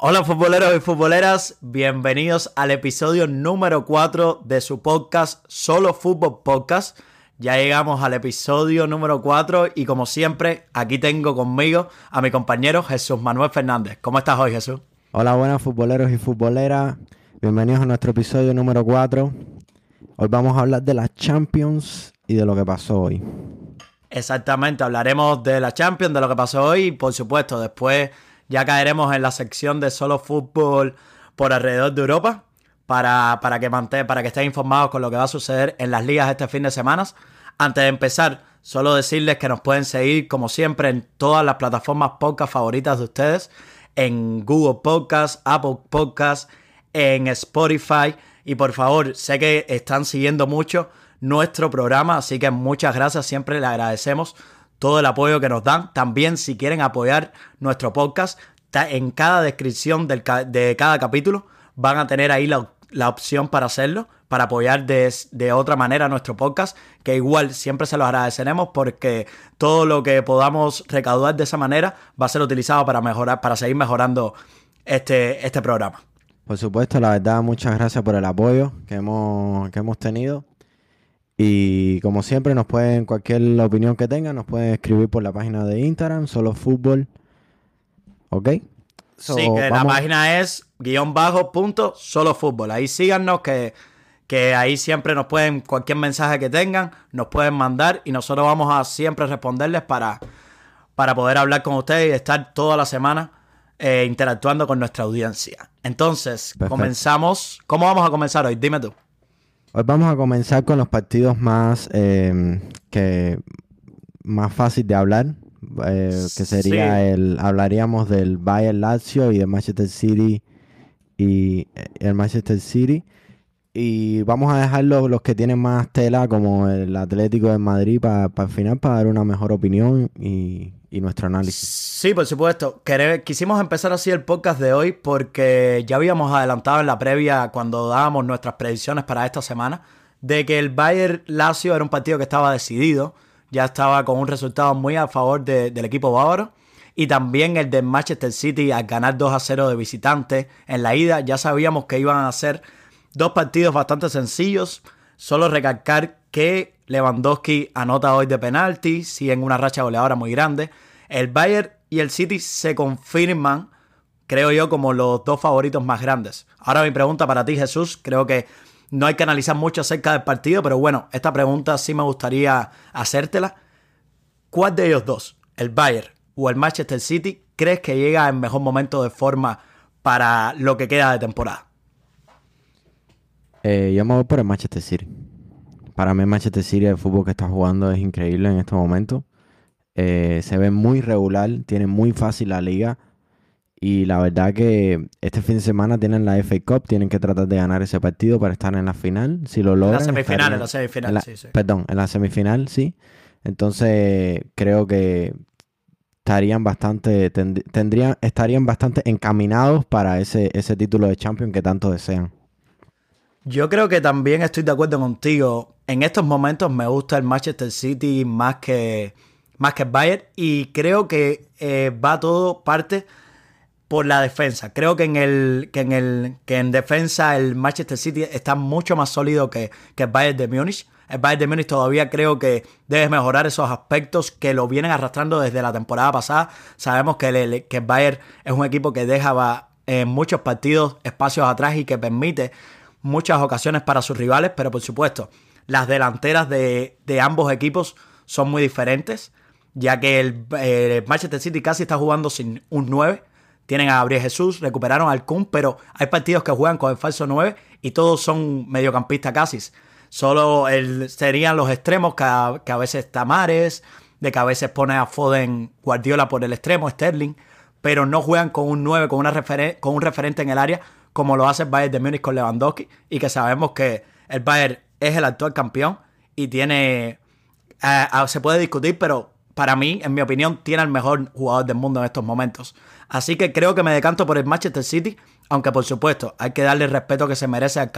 Hola futboleros y futboleras, bienvenidos al episodio número 4 de su podcast Solo Fútbol Podcast. Ya llegamos al episodio número 4 y como siempre aquí tengo conmigo a mi compañero Jesús Manuel Fernández. ¿Cómo estás hoy Jesús? Hola buenas futboleros y futboleras, bienvenidos a nuestro episodio número 4. Hoy vamos a hablar de las Champions y de lo que pasó hoy. Exactamente, hablaremos de la Champions, de lo que pasó hoy y por supuesto después ya caeremos en la sección de solo fútbol por alrededor de Europa para, para, que, para que estén informados con lo que va a suceder en las ligas este fin de semana. Antes de empezar, solo decirles que nos pueden seguir como siempre en todas las plataformas podcast favoritas de ustedes, en Google Podcast, Apple Podcast, en Spotify. Y por favor, sé que están siguiendo mucho nuestro programa, así que muchas gracias, siempre le agradecemos todo el apoyo que nos dan. También si quieren apoyar nuestro podcast, en cada descripción de cada capítulo van a tener ahí la, opción para hacerlo, para apoyar de, de, otra manera nuestro podcast, que igual siempre se lo agradeceremos porque todo lo que podamos recaudar de esa manera va a ser utilizado para mejorar, para seguir mejorando este, este programa. Por supuesto, la verdad, muchas gracias por el apoyo que hemos, que hemos tenido. Y como siempre, nos pueden, cualquier opinión que tengan, nos pueden escribir por la página de Instagram, solo fútbol. ¿Ok? sí, que la página es guion bajo punto solo fútbol. Ahí síganos que, que ahí siempre nos pueden, cualquier mensaje que tengan, nos pueden mandar y nosotros vamos a siempre responderles para, para poder hablar con ustedes y estar toda la semana eh, interactuando con nuestra audiencia. Entonces, comenzamos. ¿Cómo vamos a comenzar hoy? Dime tú. Hoy vamos a comenzar con los partidos más eh, que más fácil de hablar, eh, que sería el hablaríamos del Bayern Lazio y del Manchester City y eh, el Manchester City y vamos a dejar los, que tienen más tela como el Atlético de Madrid para el final para dar una mejor opinión y, y nuestro análisis. Sí, por supuesto. quisimos empezar así el podcast de hoy porque ya habíamos adelantado en la previa cuando dábamos nuestras predicciones para esta semana de que el Bayern Lazio era un partido que estaba decidido, ya estaba con un resultado muy a favor del equipo bávaro. Y también el de Manchester City al ganar 2 a 0 de visitante en la ida. Ya sabíamos que iban a ser dos partidos bastante sencillos. Solo recalcar que Lewandowski anota hoy de penalti, sigue en una racha goleadora muy grande. El Bayern y el City se confirman, creo yo, como los dos favoritos más grandes. Ahora mi pregunta para ti, Jesús, creo que no hay que analizar mucho acerca del partido, pero bueno, esta pregunta sí me gustaría hacértela. ¿Cuál de ellos dos, el Bayern o el Manchester City, crees que llega en mejor momento de forma para lo que queda de temporada? Eh, yo me voy por el Manchester City. Para mí Manchester City, el fútbol que está jugando es increíble en estos momentos. Eh, se ve muy regular, tiene muy fácil la liga. Y la verdad que este fin de semana tienen la FA Cup, tienen que tratar de ganar ese partido para estar en la final. Si lo logran. En la semifinal, en la semifinal, sí, sí. Perdón, en la semifinal, sí. Entonces creo que estarían bastante, tendrían, estarían bastante encaminados para ese, ese título de Champions que tanto desean. Yo creo que también estoy de acuerdo contigo. En estos momentos me gusta el Manchester City más que, más que el Bayern y creo que eh, va todo parte por la defensa. Creo que en el que en el que en defensa el Manchester City está mucho más sólido que, que el Bayern de Múnich. El Bayern de Múnich todavía creo que debe mejorar esos aspectos que lo vienen arrastrando desde la temporada pasada. Sabemos que el, que el Bayern es un equipo que deja en muchos partidos espacios atrás y que permite muchas ocasiones para sus rivales, pero por supuesto, las delanteras de, ambos equipos son muy diferentes, ya que el, Manchester City casi está jugando sin un 9. Tienen a Gabriel Jesús, recuperaron al Kun, pero hay partidos que juegan con el falso 9 y todos son mediocampistas casi. Solo serían los extremos que a, que a veces Tamares, de que a veces pone a Foden Guardiola por el extremo, Sterling, pero no juegan con un 9, con, una con un referente en el área, como lo hace el Bayern de Múnich con Lewandowski, y que sabemos que el Bayern es el actual campeón y tiene. Eh, se puede discutir, pero para mí, en mi opinión, tiene el mejor jugador del mundo en estos momentos. Así que creo que me decanto por el Manchester City, aunque por supuesto hay que darle el respeto que se merece al,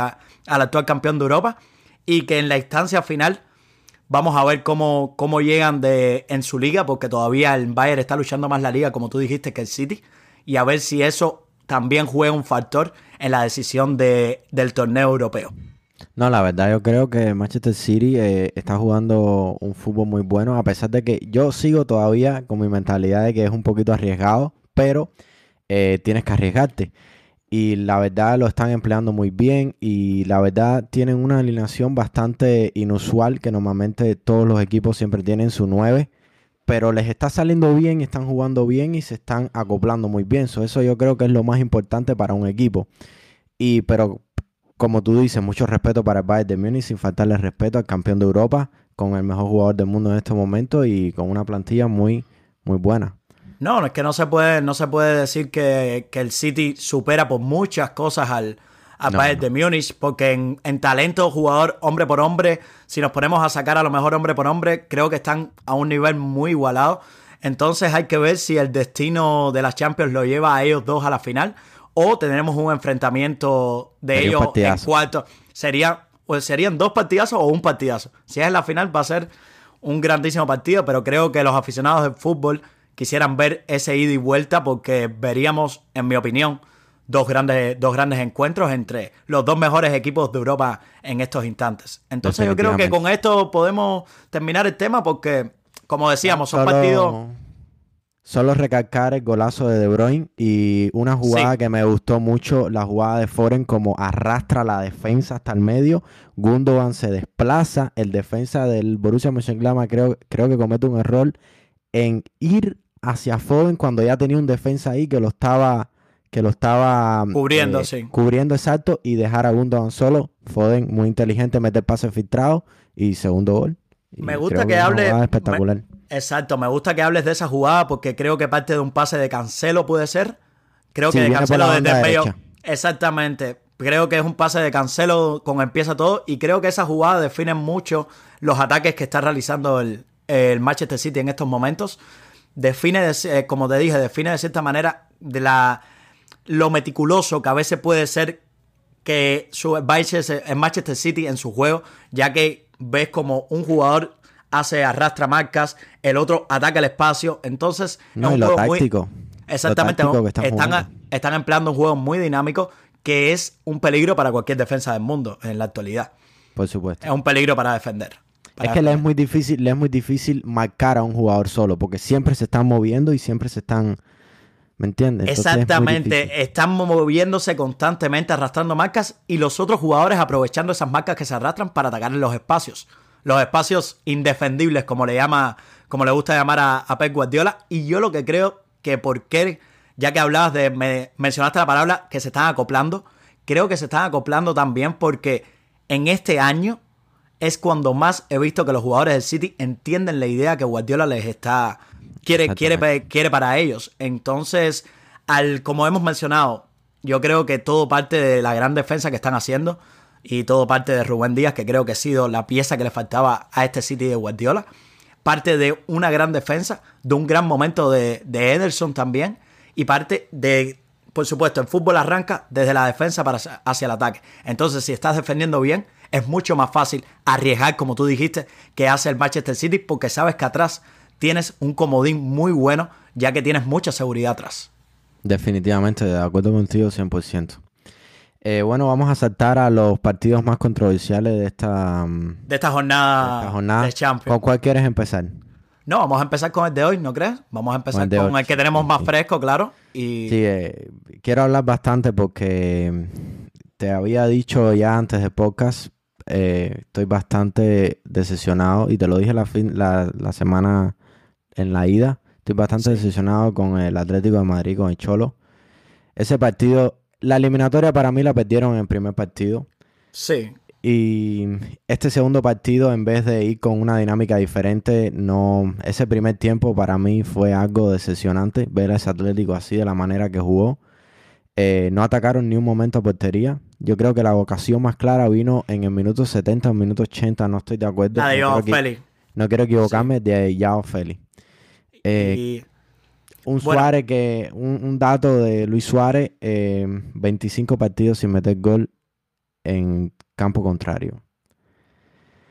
al actual campeón de Europa y que en la instancia final vamos a ver cómo, cómo llegan de, en su liga, porque todavía el Bayern está luchando más la liga, como tú dijiste, que el City, y a ver si eso también juega un factor en la decisión de, del torneo europeo. No, la verdad yo creo que Manchester City eh, está jugando un fútbol muy bueno, a pesar de que yo sigo todavía con mi mentalidad de que es un poquito arriesgado, pero eh, tienes que arriesgarte. Y la verdad lo están empleando muy bien y la verdad tienen una alineación bastante inusual que normalmente todos los equipos siempre tienen su 9 pero les está saliendo bien, están jugando bien y se están acoplando muy bien. eso yo creo que es lo más importante para un equipo. Y pero como tú dices, mucho respeto para el Bayern de Múnich, sin faltarle respeto al campeón de Europa, con el mejor jugador del mundo en este momento y con una plantilla muy, muy buena. No, es que no se puede, no se puede decir que, que el City supera por muchas cosas al, a Bayern de Múnich, porque en, talento, jugador hombre por hombre, si nos ponemos a sacar a lo mejor hombre por hombre, creo que están a un nivel muy igualado. Entonces hay que ver si el destino de las Champions lo lleva a ellos dos a la final o tenemos un enfrentamiento de ellos en cuarto. Sería, pues serían dos partidazos o un partidazo. Si es en la final va a ser un grandísimo partido, pero creo que los aficionados del fútbol quisieran ver ese ida y vuelta porque veríamos, en mi opinión, dos grandes, dos grandes encuentros entre los dos mejores equipos de Europa en estos instantes. Entonces yo creo que con esto podemos terminar el tema porque, como decíamos, son partidos... Solo recalcar el golazo de De Bruyne y una jugada que me gustó mucho, la jugada de Foren como arrastra la defensa hasta el medio. Gundogan se desplaza, el defensa del Borussia Mönchengladbach creo, creo que comete un error en ir hacia Foden cuando ya tenía un defensa ahí que lo estaba que lo estaba cubriendo, eh, cubriendo exacto y dejar a Gundogan solo. Foden muy inteligente, mete el pase filtrado y segundo gol. me gusta que, hables espectacular. exacto, me gusta que hables de esa jugada porque creo que parte de un pase de Cancelo puede ser. Creo que de Cancelo desde el medio. Exactamente. Creo que es un pase de Cancelo con empieza todo y creo que esa jugada define mucho los ataques que está realizando el, el Manchester City en estos momentos. Define, eh, como te dije, define de cierta manera de la lo meticuloso que a veces puede ser que su en Manchester City en su juego, ya que ves como un jugador hace arrastra marcas, el otro ataca el espacio, entonces no, es un táctico. exactamente, están, están, empleando un juego muy dinámico que es un peligro para cualquier defensa del mundo en la actualidad. Por supuesto. Es un peligro para defender. es que le es muy difícil, le es muy difícil marcar a un jugador solo, porque siempre se están moviendo y siempre se están ¿Me entiendes? Exactamente. Están moviéndose constantemente, arrastrando marcas y los otros jugadores aprovechando esas marcas que se arrastran para atacar en los espacios. Los espacios indefendibles, como le llama, como le gusta llamar a, Pep Guardiola. Y yo lo que creo que por qué, ya que hablabas de, me, mencionaste la palabra que se están acoplando, creo que se están acoplando también porque en este año es cuando más he visto que los jugadores del City entienden la idea que Guardiola les está quiere, quiere, quiere para ellos. Entonces, al, como hemos mencionado, yo creo que todo parte de la gran defensa que están haciendo y todo parte de Rubén Díaz, que creo que ha sido la pieza que le faltaba a este City de Guardiola. Parte de una gran defensa, de un gran momento de, de Ederson también, y parte de, por supuesto, el fútbol arranca desde la defensa para hacia el ataque. Entonces, si estás defendiendo bien, es mucho más fácil arriesgar, como tú dijiste, que hace el Manchester City, porque sabes que atrás tienes un comodín muy bueno, ya que tienes mucha seguridad atrás. Definitivamente, de acuerdo contigo 100%. Eh, bueno, vamos a saltar a los partidos más controversiales de esta, mm, de esta jornada de, Champions. ¿Con cuál quieres empezar? No, vamos a empezar con el de hoy, ¿no crees? Vamos a empezar con el, que tenemos más fresco, claro. Y... Sí, eh, quiero hablar bastante porque te había dicho ya antes de podcast, eh, estoy bastante decepcionado y te lo dije la, la, la semana en la ida. Estoy bastante decepcionado con el Atlético de Madrid, con el Cholo. Ese partido, la eliminatoria para mí la perdieron en el primer partido. Sí. Y este segundo partido, en vez de ir con una dinámica diferente, no. Ese primer tiempo para mí fue algo decepcionante ver a ese Atlético así de la manera que jugó. Eh, no atacaron ni un momento a portería. Yo creo que la vocación más clara vino en el minuto 70 o minuto 80, no estoy de acuerdo. no, quiero, no quiero equivocarme, de Yao Félix. Eh, un Suárez que, un, dato de Luis Suárez, 25 eh, partidos sin meter gol en campo contrario.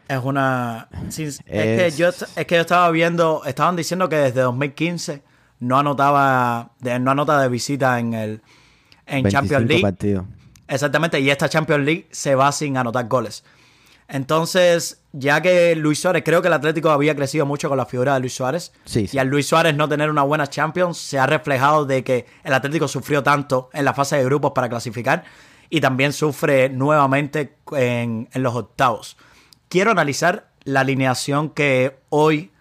Es una... es, que yo, es que yo estaba viendo, estaban diciendo que desde 2015 no anotaba, no anota de visita en el, en Champions League. Exactamente, y esta Champions League se va sin anotar goles. Entonces, ya que Luis Suárez, creo que el Atlético había crecido mucho con la figura de Luis Suárez. Y al Luis Suárez no tener una buena Champions, se ha reflejado de que el Atlético sufrió tanto en la fase de grupos para clasificar y también sufre nuevamente en, los octavos. Quiero analizar la alineación que hoy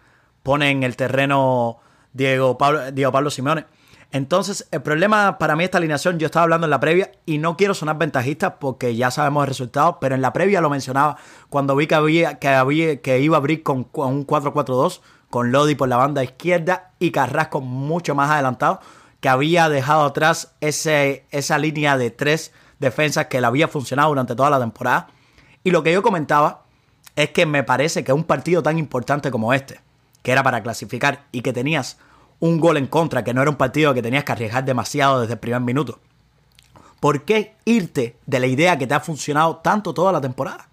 pone en el terreno Diego Pablo, Diego Pablo Simeone. Entonces, el problema para mí esta alineación, yo estaba hablando en la previa y no quiero sonar ventajista porque ya sabemos el resultado, pero en la previa lo mencionaba cuando vi que, había, que, había, que iba a abrir con, un 4-4-2, con Lodi por la banda izquierda y Carrasco mucho más adelantado, que había dejado atrás ese, esa línea de tres defensas que le había funcionado durante toda la temporada. Y lo que yo comentaba es que me parece que un partido tan importante como este, que era para clasificar y que tenías un gol en contra, que no era un partido que tenías que arriesgar demasiado desde el primer minuto. ¿Por qué irte de la idea que te ha funcionado tanto toda la temporada?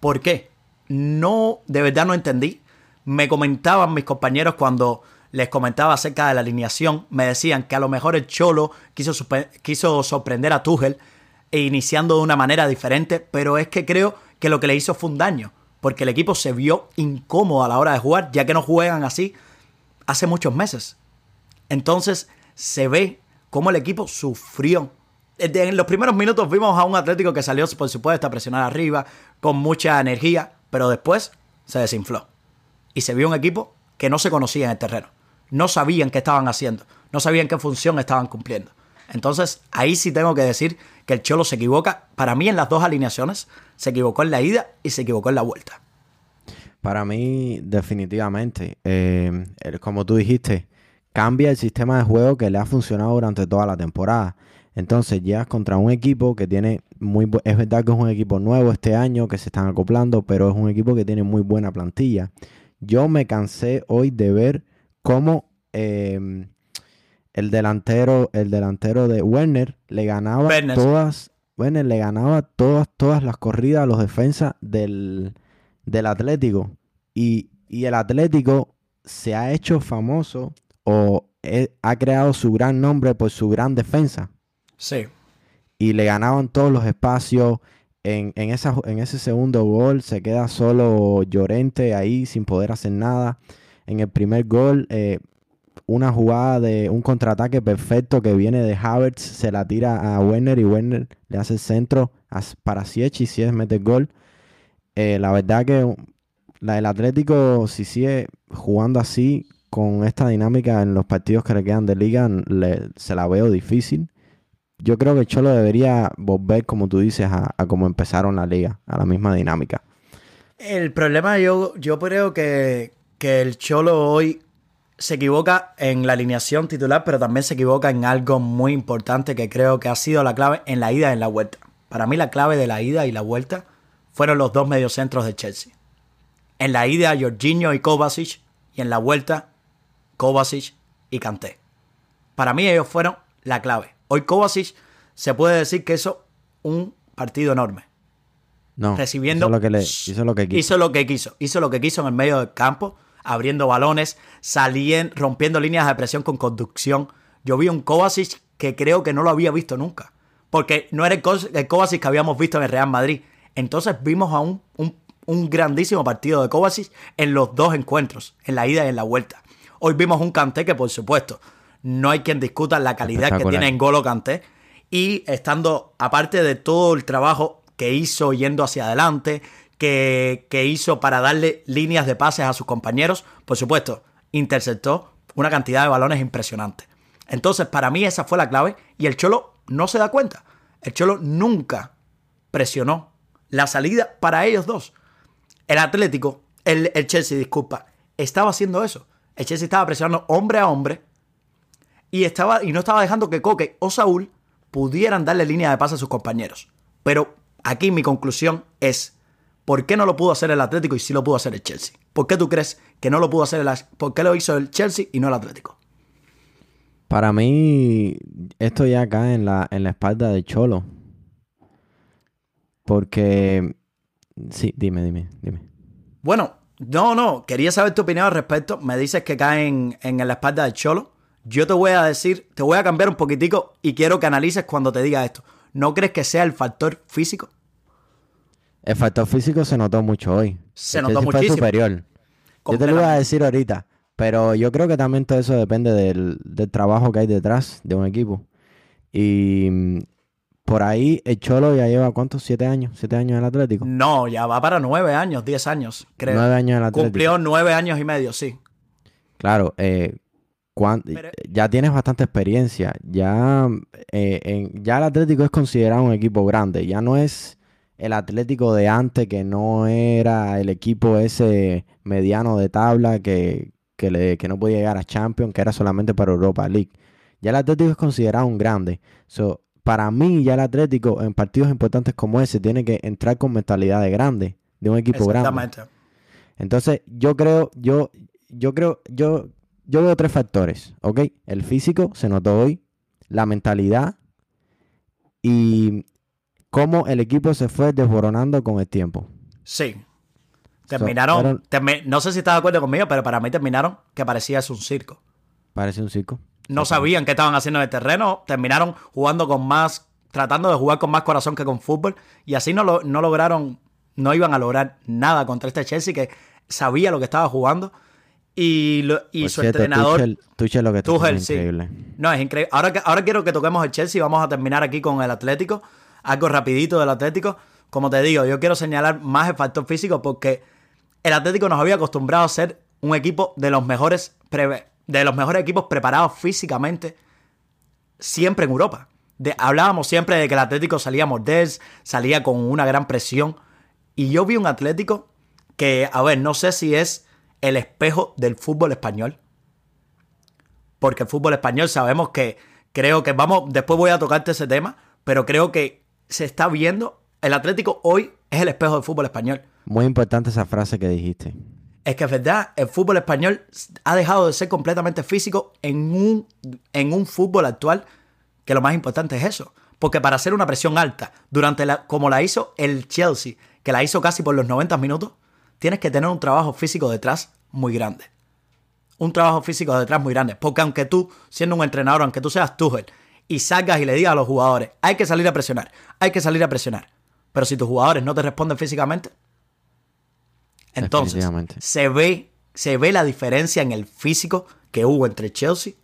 ¿Por qué? No, de verdad no entendí. Me comentaban mis compañeros cuando les comentaba acerca de la alineación, me decían que a lo mejor el Cholo quiso, quiso sorprender a Tuchel e iniciando de una manera diferente, pero es que creo que lo que le hizo fue un daño, porque el equipo se vio incómodo a la hora de jugar, ya que no juegan así hace muchos meses. Entonces se ve cómo el equipo sufrió. En los primeros minutos vimos a un Atlético que salió, por supuesto, a presionar arriba, con mucha energía, pero después se desinfló. Y se vio un equipo que no se conocía en el terreno. No sabían qué estaban haciendo, no sabían qué función estaban cumpliendo. Entonces, ahí sí tengo que decir que el Cholo se equivoca. Para mí, en las dos alineaciones, se equivocó en la ida y se equivocó en la vuelta. Para mí, definitivamente. Eh, como tú dijiste, cambia el sistema de juego que le ha funcionado durante toda la temporada. Entonces llegas contra un equipo que tiene muy... Es verdad que es un equipo nuevo este año, que se están acoplando, pero es un equipo que tiene muy buena plantilla. Yo me cansé hoy de ver cómo em, el delantero, el delantero de Werner le ganaba todas... Werner le ganaba todas, todas las corridas a los defensas del, del Atlético. Y, el Atlético se ha hecho famoso o ha creado su gran nombre por su gran defensa. Sí. Y le ganaban todos los espacios. En, esa, en ese segundo gol se queda solo Llorente ahí sin poder hacer nada. En el primer gol, eh, una jugada de un contraataque perfecto que viene de Havertz, se la tira a Werner y Werner le hace el centro para Siech y Siech mete el gol. Eh, la verdad que la, el Atlético, si sigue jugando así, con esta dinámica en los partidos que le quedan de liga, se la veo difícil. Yo creo que Cholo debería volver, como tú dices, a, a como empezaron la liga, a la misma dinámica. El problema, yo, yo creo que, que el Cholo hoy se equivoca en la alineación titular, pero también se equivoca en algo muy importante que creo que ha sido la clave en la ida y en la vuelta. Para mí la clave de la ida y la vuelta fueron los dos mediocentros de Chelsea. En la ida, Jorginho y Kovacic, y en la vuelta, Kovacic y Kanté. Para mí ellos fueron la clave. Hoy Kovacic se puede decir que hizo un partido enorme. No, recibiendo, hizo lo, que le, hizo lo que quiso. Hizo lo que quiso. Hizo lo que quiso en el medio del campo, abriendo balones, saliendo, rompiendo líneas de presión con conducción. Yo vi un Kovacic que creo que no lo había visto nunca. Porque no era el Kovacic que habíamos visto en el Real Madrid. Entonces vimos a un, un, grandísimo partido de Kovacic en los dos encuentros, en la ida y en la vuelta. Hoy vimos un Kanté que, por supuesto, no hay quien discuta la calidad que tiene en Golo Kanté. Y estando, aparte de todo el trabajo que hizo yendo hacia adelante, que, que hizo para darle líneas de pases a sus compañeros, por supuesto, interceptó una cantidad de balones impresionante. Entonces, para mí esa fue la clave y el Cholo no se da cuenta. El Cholo nunca presionó la salida para ellos dos. El Atlético, el, Chelsea, disculpa, estaba haciendo eso. El Chelsea estaba presionando hombre a hombre y, estaba, y no estaba dejando que Coque o Saúl pudieran darle línea de pase a sus compañeros. Pero aquí mi conclusión es, ¿por qué no lo pudo hacer el Atlético y sí lo pudo hacer el Chelsea? ¿Por qué tú crees que no lo pudo hacer el ¿Por qué lo hizo el Chelsea y no el Atlético? Para mí, esto ya cae en la, en la espalda de Cholo. Porque... Sí, dime, dime, dime. Bueno, no, no, quería saber tu opinión al respecto. Me dices que caen en, la espalda del Cholo. yo te voy a decir, te voy a cambiar un poquitico y quiero que analices cuando te diga esto. ¿No crees que sea el factor físico? El factor físico se notó mucho hoy. Se notó muchísimo. superior. Yo te lo voy a decir ahorita, pero yo creo que también todo eso depende del, del trabajo que hay detrás de un equipo. Y por ahí el Cholo ya lleva, ¿cuántos? ¿Siete años? ¿Siete años en el Atlético? No, ya va para nueve años, diez años, creo. Nueve años en el Atlético. Cumplió nueve años y medio, sí. Claro, eh, ya tienes bastante experiencia. Ya, eh, en, ya el Atlético es considerado un equipo grande. Ya no es el Atlético de antes, que no era el equipo ese mediano de tabla que, le, que no podía llegar a Champions, que era solamente para Europa League. Ya el Atlético es considerado un grande. So, para mí, ya el Atlético en partidos importantes como ese tiene que entrar con mentalidad de grande, de un equipo grande. Entonces, yo creo, yo, yo creo, yo yo veo tres factores, ¿ok? El físico se notó hoy, la mentalidad y cómo el equipo se fue desboronando con el tiempo. Sí. Terminaron, no sé si estás de acuerdo conmigo, pero para mí terminaron que parecía es un circo. Parece un circo. No sabían qué estaban haciendo en el terreno, terminaron jugando con más, tratando de jugar con más corazón que con fútbol, y así no, lo, no lograron, no iban a lograr nada contra este Chelsea que sabía lo que estaba jugando y, su entrenador. Tuchel, lo que Tuchel, es increíble. No, es increíble. Ahora, ahora quiero que toquemos el Chelsea. Vamos a terminar aquí con el Atlético. Algo rapidito del Atlético. Como te digo, yo quiero señalar más el factor físico porque el Atlético nos había acostumbrado a ser un equipo de los mejores, de los mejores equipos preparados físicamente siempre en Europa. hablábamos siempre de que el Atlético salía a morder, salía con una gran presión. Y yo vi un Atlético que, a ver, no sé si es el espejo del fútbol español. Porque el fútbol español sabemos que creo que vamos, después voy a tocarte ese tema, pero creo que se está viendo, el Atlético hoy es el espejo del fútbol español. Muy importante esa frase que dijiste. Es que es verdad, el fútbol español ha dejado de ser completamente físico en un, en un fútbol actual, que lo más importante es eso. Porque para hacer una presión alta, durante la, como la hizo el Chelsea, que la hizo casi por los 90 minutos, tienes que tener un trabajo físico detrás muy grande. Un trabajo físico detrás muy grande. Porque aunque tú, siendo un entrenador, aunque tú seas Tuchel, y salgas y le digas a los jugadores, hay que salir a presionar, hay que salir a presionar. Pero si tus jugadores no te responden físicamente, entonces se ve, se ve la diferencia en el físico que hubo entre Chelsea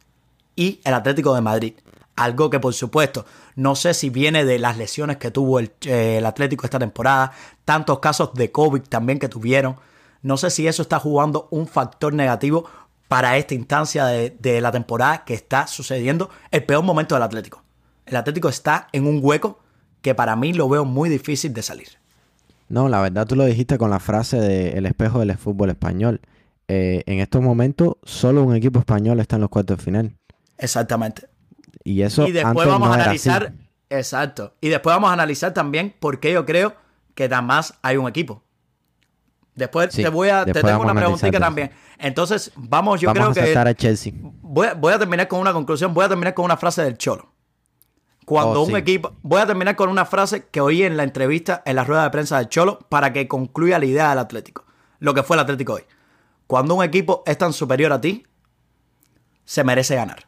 y el Atlético de Madrid. Algo que por supuesto no sé si viene de las lesiones que tuvo el, eh, el, Atlético esta temporada, tantos casos de COVID también que tuvieron. No sé si eso está jugando un factor negativo para esta instancia de, la temporada que está sucediendo el peor momento del Atlético. El Atlético está en un hueco que para mí lo veo muy difícil de salir. No, la verdad tú lo dijiste con la frase de el espejo del fútbol español. Eh, en estos momentos solo un equipo español está en los cuartos de final. Exactamente. Y eso y después vamos a analizar, exacto. Y después vamos a analizar también por qué yo creo que más hay un equipo. Después te voy a te tengo una preguntita también. Entonces, vamos, yo creo que a Chelsea. Voy, voy, a terminar con una conclusión, voy a terminar con una frase del Cholo. Cuando oh, un equipo, voy a terminar con una frase que oí en la entrevista en la rueda de prensa del Cholo para que concluya la idea del Atlético, lo que fue el Atlético hoy. Cuando un equipo es tan superior a ti, se merece ganar.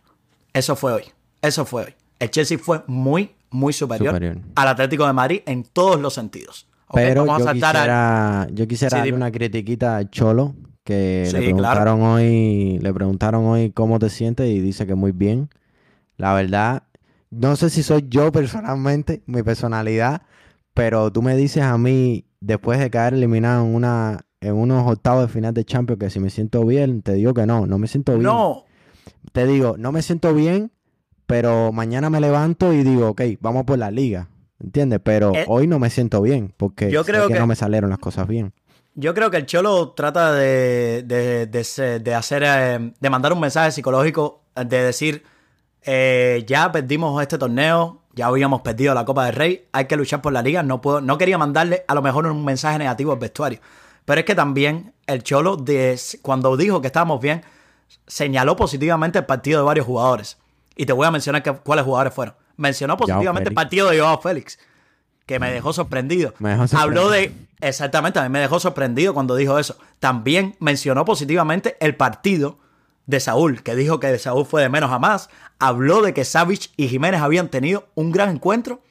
Eso fue hoy. Eso fue hoy. El Chelsea fue muy, muy superior. al Atlético de Madrid en todos los sentidos. Pero yo, quisiera, yo quisiera darle una critiquita a Cholo, que le preguntaron hoy, le preguntaron hoy cómo te sientes y dice que muy bien. La verdad, no sé si soy yo personalmente, mi personalidad, pero tú me dices a mí, después de caer eliminado en una, en unos octavos de final de Champions, que si me siento bien, te digo que no, no me siento bien. No. Te digo, no me siento bien, pero mañana me levanto y digo, ok, vamos por la liga. ¿Entiendes? Pero eh, hoy no me siento bien porque yo creo que, no me salieron las cosas bien. Yo creo que el Cholo trata de, de, hacer, eh, de mandar un mensaje psicológico, de decir, eh, ya perdimos este torneo, ya habíamos perdido la Copa del Rey, hay que luchar por la liga, no, puedo, no quería mandarle a lo mejor un mensaje negativo al vestuario. Pero es que también el Cholo, de, cuando dijo que estábamos bien, señaló positivamente el partido de varios jugadores. Y te voy a mencionar cuáles jugadores fueron. Mencionó positivamente el partido de Joao Félix, que me dejó sorprendido. Habló de. Exactamente, a mí me dejó sorprendido cuando dijo eso. También mencionó positivamente el partido de Saúl, que dijo que Saúl fue de menos a más, habló de que Savage y Jiménez habían tenido un gran encuentro.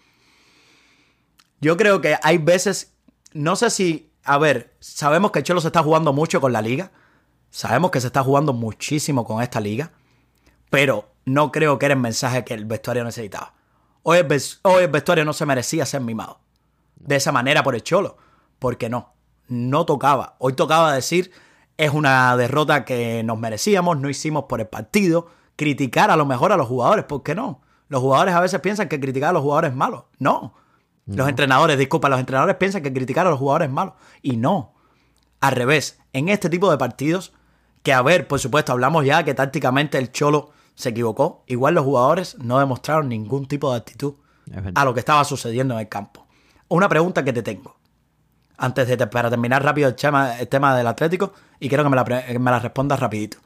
Yo creo que hay veces, no sé si, a ver, sabemos que Cholo se está jugando mucho con la liga, sabemos que se está jugando muchísimo con esta liga, pero no creo que era el mensaje que el vestuario necesitaba. Hoy hoy el vestuario no se merecía ser mimado de esa manera por el Cholo, porque no, no tocaba. Hoy tocaba decir es una derrota que nos merecíamos, no hicimos por el partido. Criticar a lo mejor a los jugadores, ¿por qué no? Los jugadores a veces piensan que criticar a los jugadores es malo. No. Los entrenadores, disculpa, los entrenadores piensan que criticar a los jugadores es malo. Y no. Al revés, en este tipo de partidos, que a ver, por supuesto, hablamos ya que tácticamente el Cholo se equivocó. Igual los jugadores no demostraron ningún tipo de actitud a lo que estaba sucediendo en el campo. Una pregunta que te tengo antes de para terminar rápido el tema, el tema del Atlético y quiero que me la, me la respondas rapidito.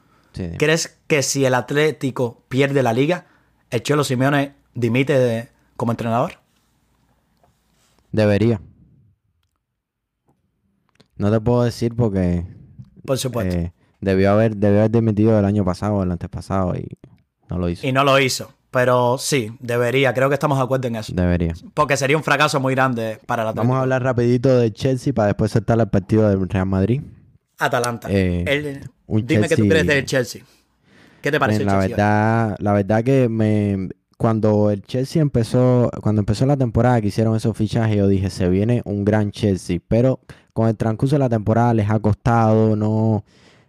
¿Crees que si el Atlético pierde la liga, el Cholo Simeone dimite como entrenador? Debería. No te puedo decir porque... Por supuesto. Eh, debió, haber, debió haber dimitido el año pasado o el antes pasado y no lo hizo. Y no lo hizo. Pero sí, debería. Creo que estamos de acuerdo en eso. Debería. Porque sería un fracaso muy grande para la Vamos a hablar rapidito de Chelsea para después saltar al partido del Real Madrid. Atalanta. Eh, dime qué tú crees del Chelsea. ¿Qué te parece la Verdad, la verdad que me cuando el Chelsea empezó, cuando empezó la temporada que hicieron esos fichajes, yo dije, se viene un gran Chelsea. Pero con el transcurso de la temporada les ha costado, no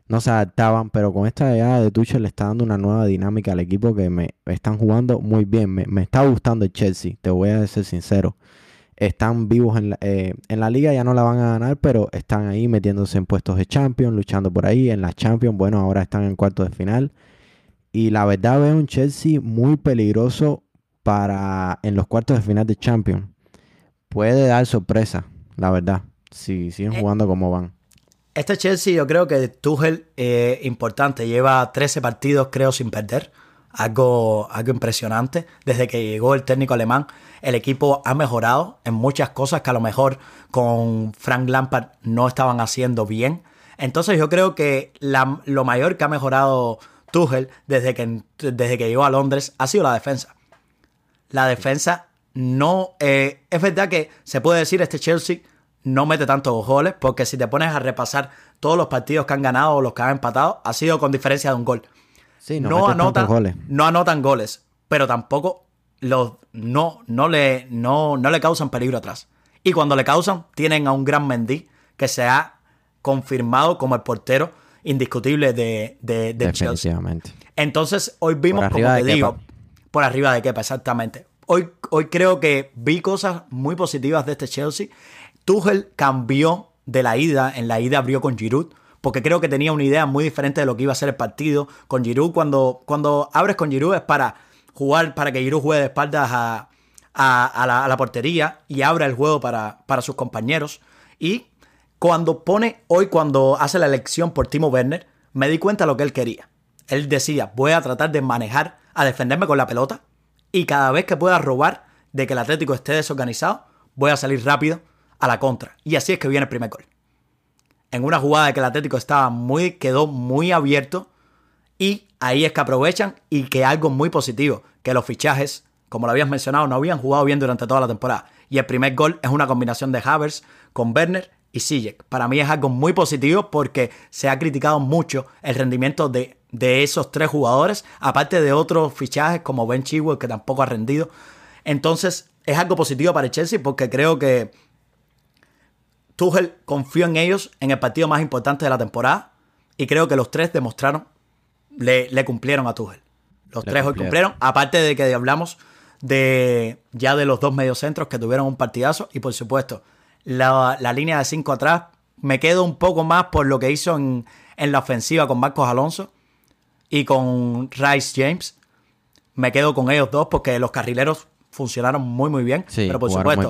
no se adaptaban, pero con esta llegada de Tuchel le está dando una nueva dinámica al equipo que me están jugando muy bien. Me, está gustando el Chelsea, te voy a ser sincero. Están vivos en la, eh, en la liga, ya no la van a ganar, pero están ahí metiéndose en puestos de Champions, luchando por ahí. En la Champions, bueno, ahora están en cuartos de final. Y la verdad veo un Chelsea muy peligroso para en los cuartos de final de Champions. Puede dar sorpresa, la verdad, si siguen eh, jugando como van. Este Chelsea yo creo que Tuchel es importante, lleva 13 partidos creo sin perder, algo, algo impresionante. Desde que llegó el técnico alemán, el equipo ha mejorado en muchas cosas que a lo mejor con Frank Lampard no estaban haciendo bien. Entonces yo creo que lo mayor que ha mejorado Tuchel desde que, desde que llegó a Londres ha sido la defensa. La defensa no... Eh, es verdad que se puede decir este Chelsea no mete tantos goles, porque si te pones a repasar todos los partidos que han ganado o los que han empatado, ha sido con diferencia de un gol. Sí, no, anotan goles. No anotan goles, pero tampoco los, no, no, le, no, no le causan peligro atrás. Y cuando le causan, tienen a un gran Mendy que se ha confirmado como el portero indiscutible de, de, Chelsea. Entonces, hoy vimos, como te digo, por arriba de Kepa, exactamente. Hoy, hoy creo que vi cosas muy positivas de este Chelsea Tuchel cambió de la ida, en la ida abrió con Giroud, porque creo que tenía una idea muy diferente de lo que iba a ser el partido. Con Giroud, cuando, cuando abres con Giroud es para jugar, para que Giroud juegue de espaldas a, a, la, portería y abra el juego para, para sus compañeros. Y cuando pone, hoy cuando hace la elección por Timo Werner, me di cuenta de lo que él quería. Él decía, voy a tratar de manejar, a defenderme con la pelota y cada vez que pueda robar de que el Atlético esté desorganizado, voy a salir rápido a la contra. Y así es que viene el primer gol. En una jugada que el Atlético estaba muy, quedó muy abierto. Y ahí es que aprovechan y que algo muy positivo, que los fichajes, como lo habías mencionado, no habían jugado bien durante toda la temporada. Y el primer gol es una combinación de Havers con Werner y Sijek. Para mí es algo muy positivo porque se ha criticado mucho el rendimiento de, de esos tres jugadores, aparte de otros fichajes como Ben Chilwell que tampoco ha rendido. Entonces es algo positivo para el Chelsea porque creo que Tuchel confió en ellos en el partido más importante de la temporada y creo que los tres demostraron, le, cumplieron a Tuchel. Los tres hoy cumplieron, aparte de que hablamos de ya de los dos mediocentros que tuvieron un partidazo y por supuesto la, línea de cinco atrás me quedo un poco más por lo que hizo en, la ofensiva con Marcos Alonso y con Rice James. Me quedo con ellos dos porque los carrileros funcionaron muy muy bien. pero por supuesto,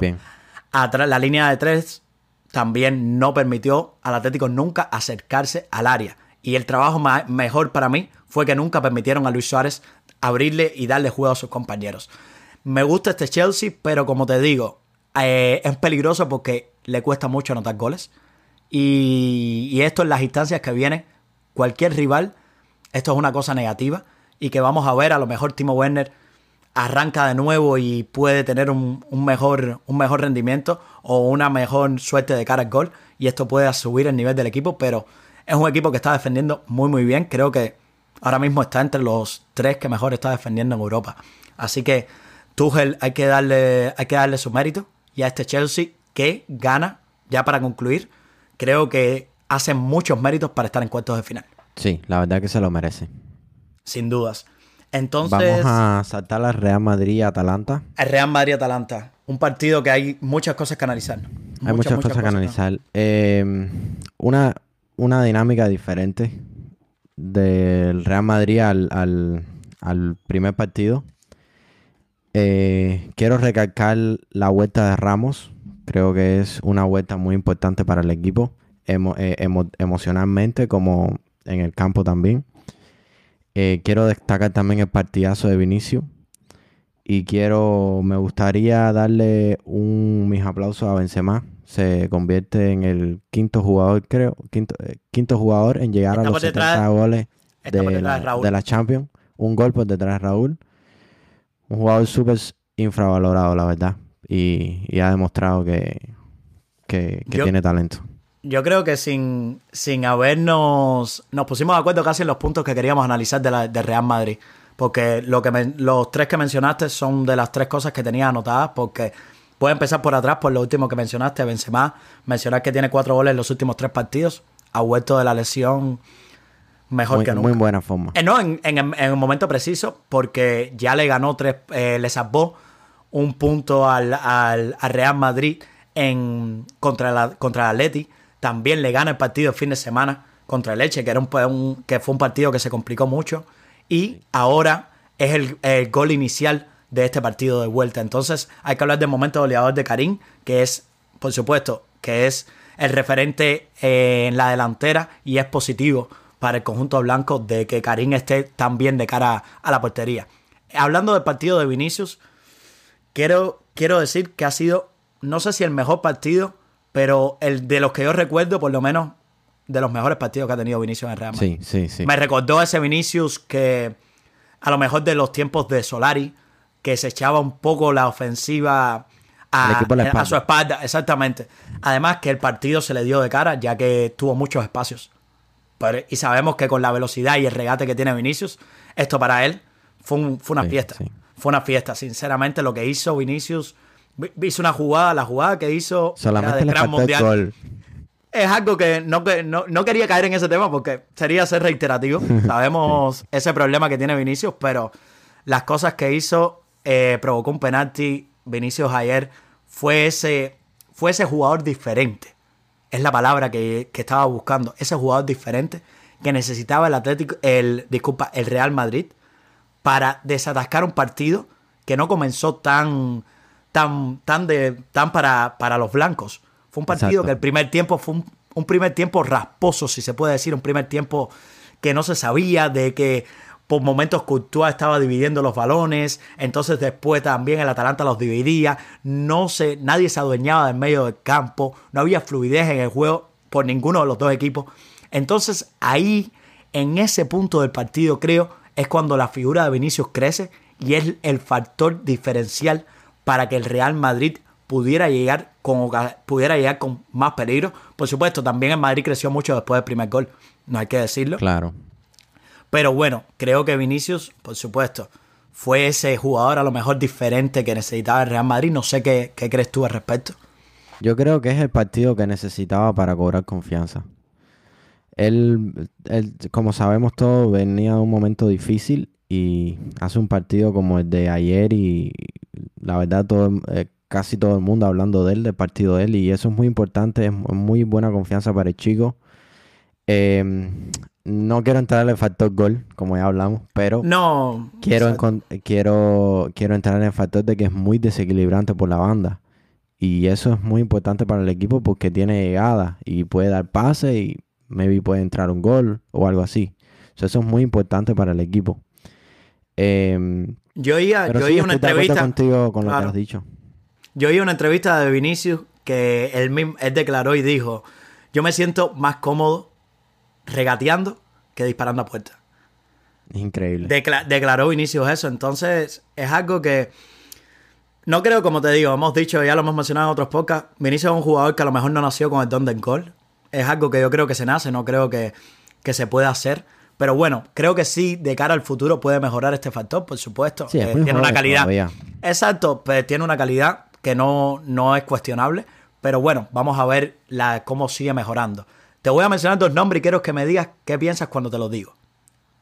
atrás la línea de tres también no permitió al Atlético nunca acercarse al área. Y el trabajo mejor para mí fue que nunca permitieron a Luis Suárez abrirle y darle juego a sus compañeros. Me gusta este Chelsea, pero como te digo, eh, es peligroso porque le cuesta mucho anotar goles. Y, y, esto en las instancias que vienen, cualquier rival esto es una cosa negativa y que vamos a ver, a lo mejor Timo Werner arranca de nuevo y puede tener un, mejor, un mejor rendimiento o una mejor suerte de cara al gol y esto puede subir el nivel del equipo, pero es un equipo que está defendiendo muy muy bien, creo que ahora mismo está entre los tres que mejor está defendiendo en Europa. Así que Tuchel hay que darle, hay que darle su mérito y a este Chelsea que gana, ya para concluir, creo que hace muchos méritos para estar en cuartos de final. Sí, la verdad que se lo merece. Sin dudas. Entonces. Vamos a saltar al Real Madrid-Atalanta. El Real Madrid-Atalanta. Un partido que hay muchas cosas que analizar. Hay muchas, cosas, que analizar. Eh, una, una dinámica diferente del Real Madrid al, primer partido. Eh, quiero recalcar la vuelta de Ramos. Creo que es una vuelta muy importante para el equipo, eh, emocionalmente como en el campo también. Eh, quiero destacar también el partidazo de Vinicio. Y quiero, me gustaría darle un mis aplausos a Benzema. Se convierte en el quinto jugador, creo, quinto, eh, quinto jugador en llegar a los 70 goles de la, Champions. Un gol por detrás de Raúl. Un jugador súper infravalorado, la verdad. Y, ha demostrado que, que, tiene talento yo creo que sin, sin habernos. Nos pusimos de acuerdo casi en los puntos que queríamos analizar de, la, de Real Madrid. Porque lo que los tres que mencionaste son de las tres cosas que tenía anotadas. Porque puedo empezar por atrás, por lo último que mencionaste, Benzema. Mencionar que tiene cuatro goles en los últimos tres partidos. Ha vuelto de la lesión mejor que nunca. Muy buena forma. Eh, no, en, en, en, un momento preciso, porque ya le ganó tres, eh, le salvó un punto al, al, Real Madrid en, contra, la, contra el Atleti también le gana el partido el fin de semana contra el Leche, que, era un, que fue un partido que se complicó mucho. Y ahora es el, gol inicial de este partido de vuelta. Entonces hay que hablar del momento goleador de Karim, que es, por supuesto, que es el referente eh, en la delantera y es positivo para el conjunto blanco de que Karim esté tan bien de cara a la portería. Hablando del partido de Vinicius, quiero, quiero decir que ha sido, no sé si el mejor partido, pero el de los que yo recuerdo, por lo menos, de los mejores partidos que ha tenido Vinicius en el Real Madrid. Sí, sí, sí. Me recordó ese Vinicius que, a lo mejor de los tiempos de Solari, que se echaba un poco la ofensiva a, su espalda, exactamente. Además que el partido se le dio de cara, ya que tuvo muchos espacios. y sabemos que con la velocidad y el regate que tiene Vinicius, esto para él fue, fue una fiesta. Fue una fiesta, sinceramente, lo que hizo Vinicius hizo una jugada, la jugada que hizo Solamente de Gran Mundial. Es algo que no, no, quería caer en ese tema porque sería ser reiterativo. Sabemos ese problema que tiene Vinicius, pero las cosas que hizo eh, provocó un penalti. Vinicius ayer fue ese, fue ese jugador diferente. Es la palabra que, que estaba buscando. Ese jugador diferente que necesitaba el Atlético, el, disculpa, el Real Madrid para desatascar un partido que no comenzó tan tan, tan, de, tan para, para los blancos. Fue un partido que el primer tiempo fue un, primer tiempo rasposo, si se puede decir, un primer tiempo que no se sabía de que por momentos Courtois estaba dividiendo los balones, entonces después también el Atalanta los dividía, no se, nadie se adueñaba del medio del campo, no había fluidez en el juego por ninguno de los dos equipos. Entonces ahí, en ese punto del partido, creo, es cuando la figura de Vinicius crece y es el factor diferencial para que el Real Madrid pudiera llegar con, pudiera llegar con más peligro. Por supuesto, también el Madrid creció mucho después del primer gol, no hay que decirlo. Claro. Pero bueno, creo que Vinicius, por supuesto, fue ese jugador a lo mejor diferente que necesitaba el Real Madrid. No sé qué, crees tú al respecto. Yo creo que es el partido que necesitaba para cobrar confianza. Él, él, como sabemos todos, venía de un momento difícil y hace un partido como el de ayer y la verdad todo, eh, casi todo el mundo hablando de él, del partido de él y eso es muy importante, es muy buena confianza para el chico. Em, no quiero entrar en el factor gol, como ya hablamos, pero no, quiero, quiero, quiero entrar en el factor de que es muy desequilibrante por la banda. Y eso es muy importante para el equipo porque tiene llegada y puede dar pase y maybe puede entrar un gol o algo así. eso es muy importante para el equipo. Em, yo oía, yo una entrevista. contigo con lo que has dicho. Yo oí una entrevista de Vinicius que él, mismo, él declaró y dijo: Yo me siento más cómodo regateando que disparando a puerta. increíble. declaró Vinicius eso. Entonces, es algo que. No creo, como te digo, hemos dicho, ya lo hemos mencionado en otros podcasts. Vinicius es un jugador que a lo mejor no nació con el don del gol. Es algo que yo creo que se nace, no creo que, que se pueda hacer. Pero bueno, creo que sí, de cara al futuro puede mejorar este factor, por supuesto. Sí, eh, tiene una calidad. Exacto, pues tiene una calidad que no, no es cuestionable. Pero bueno, vamos a ver la, cómo sigue mejorando. Te voy a mencionar dos nombres y quiero que me digas qué piensas cuando te los digo.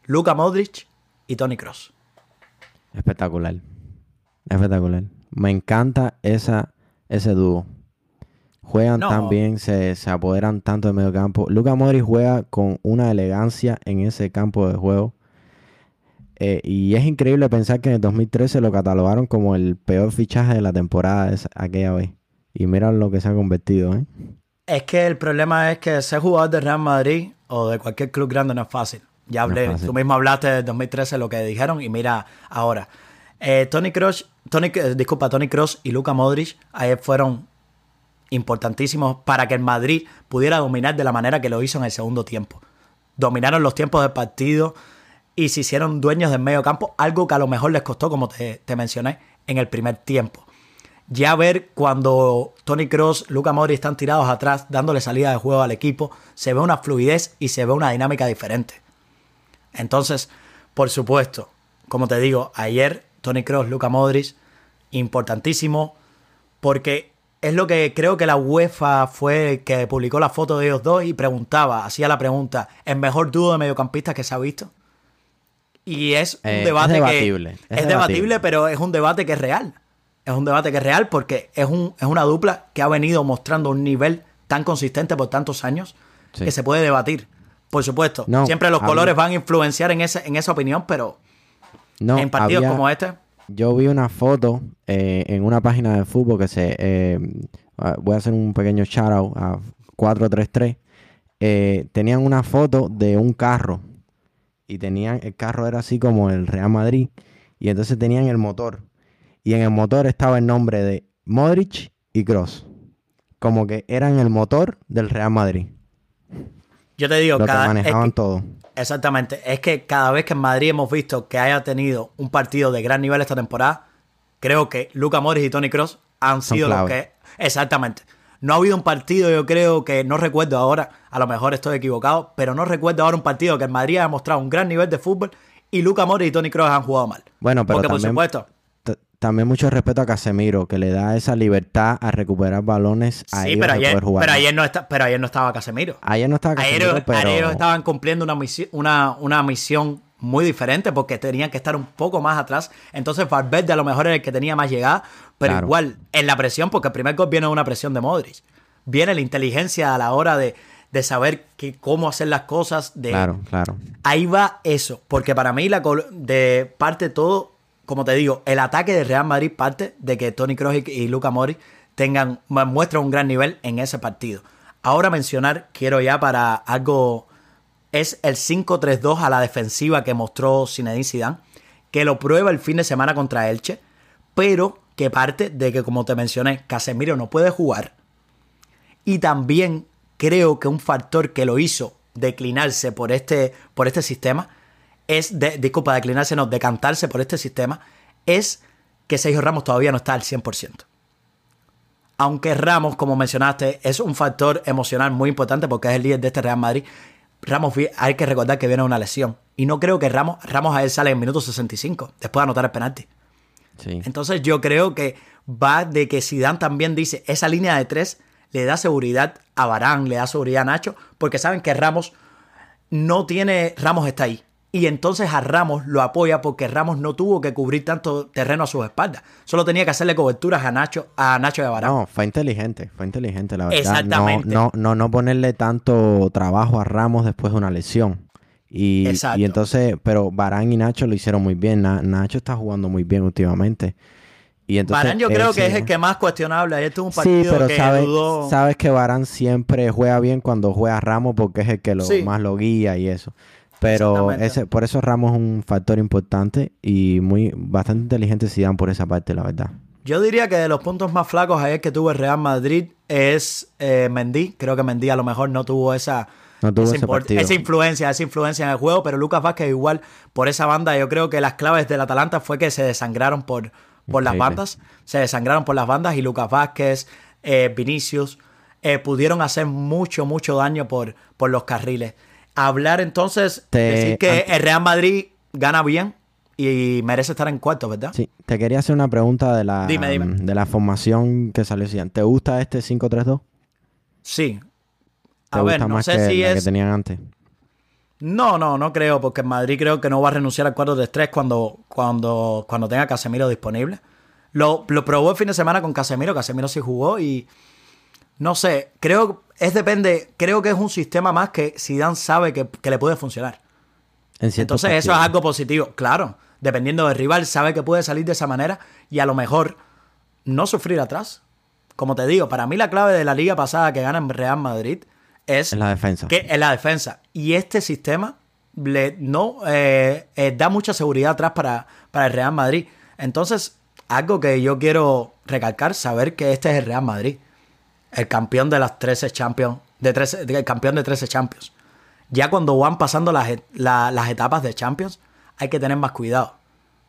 Luka Modric y Tony Cross. Espectacular. Espectacular. Me encanta esa, ese dúo. Juegan tan bien, se, apoderan tanto del medio campo. Luka Modric juega con una elegancia en ese campo de juego. Eh, y es increíble pensar que en el 2013 lo catalogaron como el peor fichaje de la temporada de aquella vez. Y mira lo que se ha convertido, ¿eh? Es que el problema es que ser jugador de Real Madrid o de cualquier club grande no es fácil. Ya hablé, tú mismo hablaste del 2013 lo que dijeron y mira ahora. Eh, Tony Cross, Tony, eh, disculpa, Tony Cross y Luka Modric ayer fueron importantísimos para que el Madrid pudiera dominar de la manera que lo hizo en el segundo tiempo. Dominaron los tiempos del partido y se hicieron dueños del medio campo, algo que a lo mejor les costó, como te, mencioné, en el primer tiempo ya ver cuando Tony Cross, Luca Modric están tirados atrás dándole salida de juego al equipo, se ve una fluidez y se ve una dinámica diferente. Entonces, por supuesto, como te digo, ayer Tony Cross, Luca Modric, importantísimo, porque es lo que creo que la UEFA fue el que publicó la foto de ellos dos y preguntaba, hacía la pregunta, ¿el mejor dúo de mediocampistas que se ha visto? Y es un eh, debate es debatible, es, debatible, debatible, pero es un debate que es real es un debate que es real porque es, un, es una dupla que ha venido mostrando un nivel tan consistente por tantos años que se puede debatir. Por supuesto, siempre los colores van a influenciar en, ese, en esa opinión, pero en partidos como este. Yo vi una foto eh, en una página de fútbol que se. Eh, ah, voy a hacer un pequeño shout out a 433. Eh, tenían una foto de un carro y tenían. El carro era así como el Real Madrid y entonces tenían el motor y en el motor estaba el nombre de Modric y Cross. Como que eran el motor del Real Madrid. Yo te digo, Lo cada que manejaban todo. Exactamente. Es que cada vez que en Madrid hemos visto que haya tenido un partido de gran nivel esta temporada, creo que Luca Modric y Tony Cross han sido los que. Exactamente. No ha habido un partido, yo creo que no recuerdo ahora, a lo mejor estoy equivocado, pero no recuerdo ahora un partido que en Madrid haya mostrado un gran nivel de fútbol y Luca Modric y Tony Cross han jugado mal. Bueno, pero Porque, por supuesto, también mucho respeto a Casemiro, que le da esa libertad a recuperar balones a sí, pero ayer, Pero ayer, no pero ayer no estaba Casemiro. Ayer no estaba Casemiro, ayer, pero... Ayer estaban cumpliendo una, misión, una, una misión muy diferente porque tenían que estar un poco más atrás. Entonces Valverde a lo mejor era el que tenía más llegada, pero igual en la presión, porque el primer gol viene de una presión de Modric. Viene la inteligencia a la hora de, de saber que, cómo hacer las cosas. De, claro, claro. Ahí va eso, porque para mí la de parte todo como te digo, el ataque de Real Madrid parte de que Tony Kroos y Luca Mori tengan, muestran un gran nivel en ese partido. Ahora mencionar, quiero ya para algo, es el 5-3-2 a la defensiva que mostró Zinedine Zidane, que lo prueba el fin de semana contra Elche, pero que parte de que, como te mencioné, Casemiro no puede jugar. Y también creo que un factor que lo hizo declinarse por este, por este sistema es, de, disculpa, declinarse, no, decantarse por este sistema, es que Sergio Ramos todavía no está al 100%. Aunque Ramos, como mencionaste, es un factor emocional muy importante porque es el líder de este Real Madrid, Ramos hay que recordar que viene una lesión. Y no creo que Ramos, Ramos a él sale en minuto 65, después de anotar el penalti. Entonces yo creo que va de que Zidane también dice, esa línea de tres le da seguridad a Barán, le da seguridad a Nacho, porque saben que Ramos no tiene, Ramos está ahí. Y entonces a Ramos lo apoya porque Ramos no tuvo que cubrir tanto terreno a sus espaldas. Solo tenía que hacerle coberturas a Nacho, a Nacho de Barán. No, fue inteligente, fue inteligente, la verdad. Exactamente. No, no, no, ponerle tanto trabajo a Ramos después de una lesión. Y, y entonces, pero Barán y Nacho lo hicieron muy bien. Nacho está jugando muy bien últimamente. Y entonces, Barán yo creo que es el que más cuestionable. Ayer tuvo un partido sí, pero que sabes, sabes que Barán siempre juega bien cuando juega Ramos porque es el que lo, más lo guía y eso. Pero ese, por eso Ramos es un factor importante y muy bastante inteligente si dan por esa parte, la verdad. Yo diría que de los puntos más flacos ayer que tuvo el Real Madrid es eh, Mendy. Creo que Mendy a lo mejor no tuvo esa, esa, influencia, esa influencia en el juego, pero Lucas Vázquez igual por esa banda, yo creo que las claves del Atalanta fue que se desangraron por, por las bandas, se desangraron por las bandas y Lucas Vázquez, eh, Vinicius, eh, pudieron hacer mucho, mucho daño por, por los carriles. Hablar entonces, decir que el Real Madrid gana bien y merece estar en cuarto, ¿verdad? Sí, te quería hacer una pregunta de la, De la formación que salió. ¿Te gusta este 5-3-2? Sí. ¿Te gusta más que si que tenían antes? No, no, no creo, porque en Madrid creo que no va a renunciar al 4-3-3 cuando, cuando, cuando tenga Casemiro disponible. Lo, lo probó el fin de semana con Casemiro, Casemiro sí jugó y no sé, creo es depende, creo que es un sistema más que Zidane sabe que, le puede funcionar. Entonces eso es algo positivo, claro. Dependiendo del rival, sabe que puede salir de esa manera y a lo mejor no sufrir atrás. Como te digo, para mí la clave de la liga pasada que gana en Real Madrid es en la defensa. Que en la defensa. Y este sistema le no eh, eh, da mucha seguridad atrás para, para el Real Madrid. Entonces, algo que yo quiero recalcar, saber que este es el Real Madrid el campeón de las 13 Champions, de 13, el campeón de 13 Champions. Ya cuando van pasando las, las etapas de Champions, hay que tener más cuidado.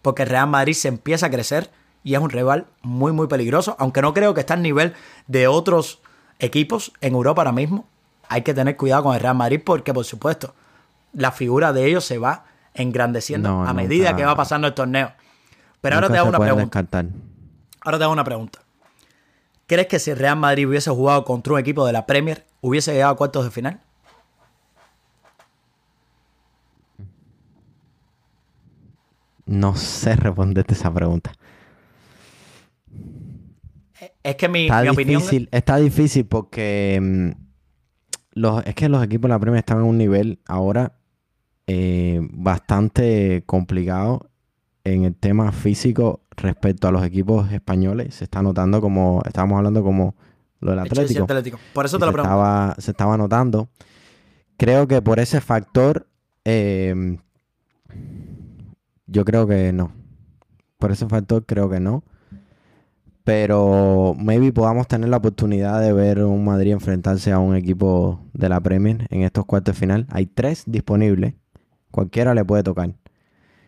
Porque Real Madrid se empieza a crecer y es un rival muy, muy peligroso. Aunque no creo que esté al nivel de otros equipos en Europa ahora mismo. Hay que tener cuidado con el Real Madrid porque, por supuesto, la figura de ellos se va engrandeciendo a medida que va pasando el torneo. Pero ahora te hago una pregunta. Ahora te hago una pregunta. ¿Crees que si Real Madrid hubiese jugado contra un equipo de la Premier, hubiese llegado a cuartos de final? No sé responderte esa pregunta. Es que mi, está opinión. Está difícil porque mm, los, es que los equipos de la Premier están en un nivel ahora eh, bastante complicado en el tema físico respecto a los equipos españoles. Se está notando como, estábamos hablando como lo del Atlético. Por eso te lo se estaba, se estaba notando. Creo que por ese factor, em, yo creo que no. Por ese factor creo que no. Pero maybe podamos tener la oportunidad de ver un Madrid enfrentarse a un equipo de la Premier en estos cuartos de final. Hay tres disponibles. Cualquiera le puede tocar.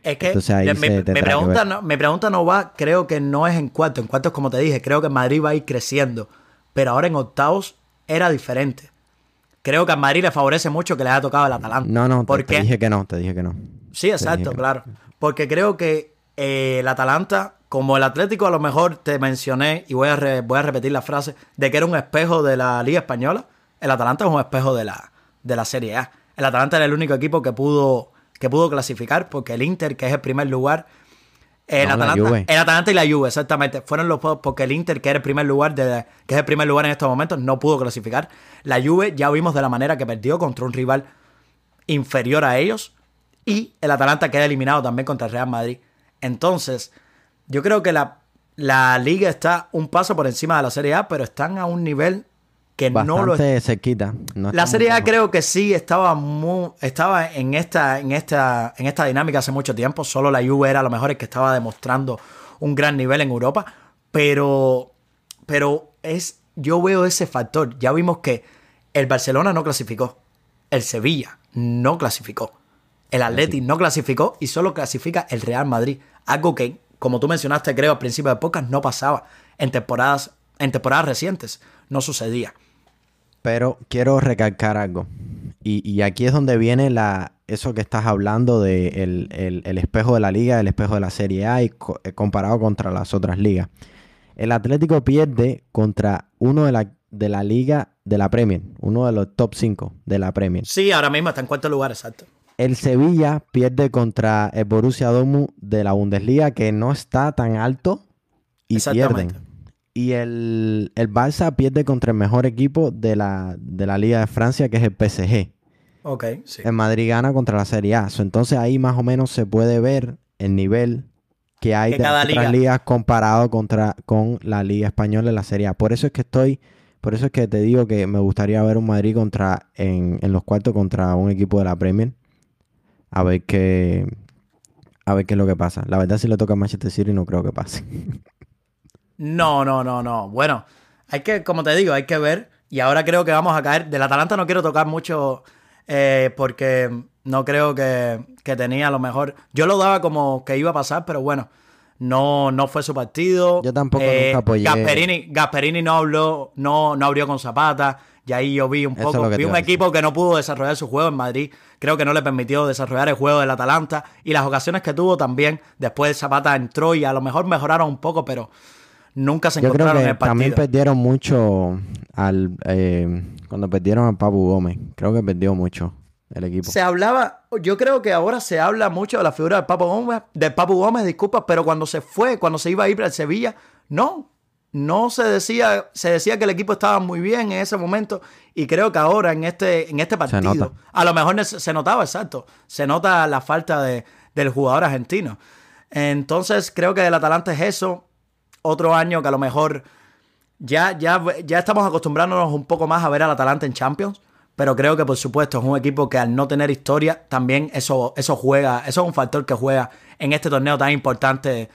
Es que me, pregunta, no, pregunta no va, creo que no es en cuartos. En cuartos, como te dije, creo que Madrid va a ir creciendo. Pero ahora en octavos era diferente. Creo que a Madrid le favorece mucho que le haya tocado el Atalanta. No, no, te, te dije que no, te dije que no. Sí, exacto, claro. Porque creo que eh, el Atalanta, como el Atlético, a lo mejor te mencioné, y voy a, voy a repetir la frase, de que era un espejo de la Liga Española. El Atalanta es un espejo de la, de la Serie A. El Atalanta era el único equipo que pudo que pudo clasificar, porque el Inter, que es el primer lugar, el, Atalanta, y la Juve, exactamente, fueron los porque el Inter, que era el primer lugar, de, que es el primer lugar en estos momentos, no pudo clasificar. La Juve ya vimos de la manera que perdió contra un rival inferior a ellos, y el Atalanta queda eliminado también contra el Real Madrid. Entonces, yo creo que la, la liga está un paso por encima de la Serie A, pero están a un nivel que no lo quita. la Serie A creo que sí estaba muy, estaba en esta, en esta, en esta dinámica hace mucho tiempo. Solo la Juve era lo mejor el que estaba demostrando un gran nivel en Europa. Pero, pero es, yo veo ese factor. Ya vimos que el Barcelona no clasificó. El Sevilla no clasificó. El Atleti no clasificó y solo clasifica el Real Madrid. Algo que, como tú mencionaste, creo al principio de podcast, no pasaba en temporadas, en temporadas recientes. No sucedía. Pero quiero recalcar algo. Y, aquí es donde viene la, eso que estás hablando de el, espejo de la liga, el espejo de la Serie A y eh, comparado contra las otras ligas. El Atlético pierde contra uno de la, de la liga de la Premier, uno de los top 5 de la Premier. Sí, ahora mismo está en cuarto lugar, exacto. El Sevilla pierde contra el Borussia Dortmund de la Bundesliga, que no está tan alto, y pierden. Y el, el Barça pierde contra el mejor equipo de la, Liga de Francia, que es el PSG. Ok, sí. El Madrid gana contra la Serie A. entonces ahí más o menos se puede ver el nivel que hay de otras ligas comparado contra, con la Liga Española y la Serie A. Por eso es que estoy, por eso es que te digo que me gustaría ver un Madrid contra, en, en los cuartos contra un equipo de la Premier. A ver qué, a ver qué es lo que pasa. La verdad si le toca a Manchester City no creo que pase. No, no, no, no. Bueno, hay que, como te digo, hay que ver. Y ahora creo que vamos a caer. Del Atalanta no quiero tocar mucho eh, porque no creo que, que tenía a lo mejor. Yo lo daba como que iba a pasar, pero bueno, no, no fue su partido. Yo tampoco nunca apoyé. Gasperini, Gasperini no habló, no, no abrió con Zapata. Y ahí yo vi un poco, vi un equipo que no pudo desarrollar su juego en Madrid. Creo que no le permitió desarrollar el juego del Atalanta. Y las ocasiones que tuvo también, después Zapata entró y a lo mejor mejoraron un poco, pero nunca se Yo creo encontraron en el partido. también perdieron mucho al eh, cuando perdieron a Papu Gómez. Creo que perdió mucho el equipo. Se hablaba, yo creo que ahora se habla mucho de la figura de Papu Gómez, de Papu Gómez, disculpa, pero cuando se fue, cuando se iba a ir al Sevilla, no, no se decía, se decía que el equipo estaba muy bien en ese momento y creo que ahora en este, en este partido, a lo mejor se notaba, exacto, se nota la falta de, del jugador argentino. Entonces creo que el Atalanta es eso, otro año que a lo mejor ya, ya, ya estamos acostumbrándonos un poco más a ver al Atalanta en Champions, pero creo que por supuesto es un equipo que al no tener historia, también eso, eso juega, eso es un factor que juega en este torneo tan importante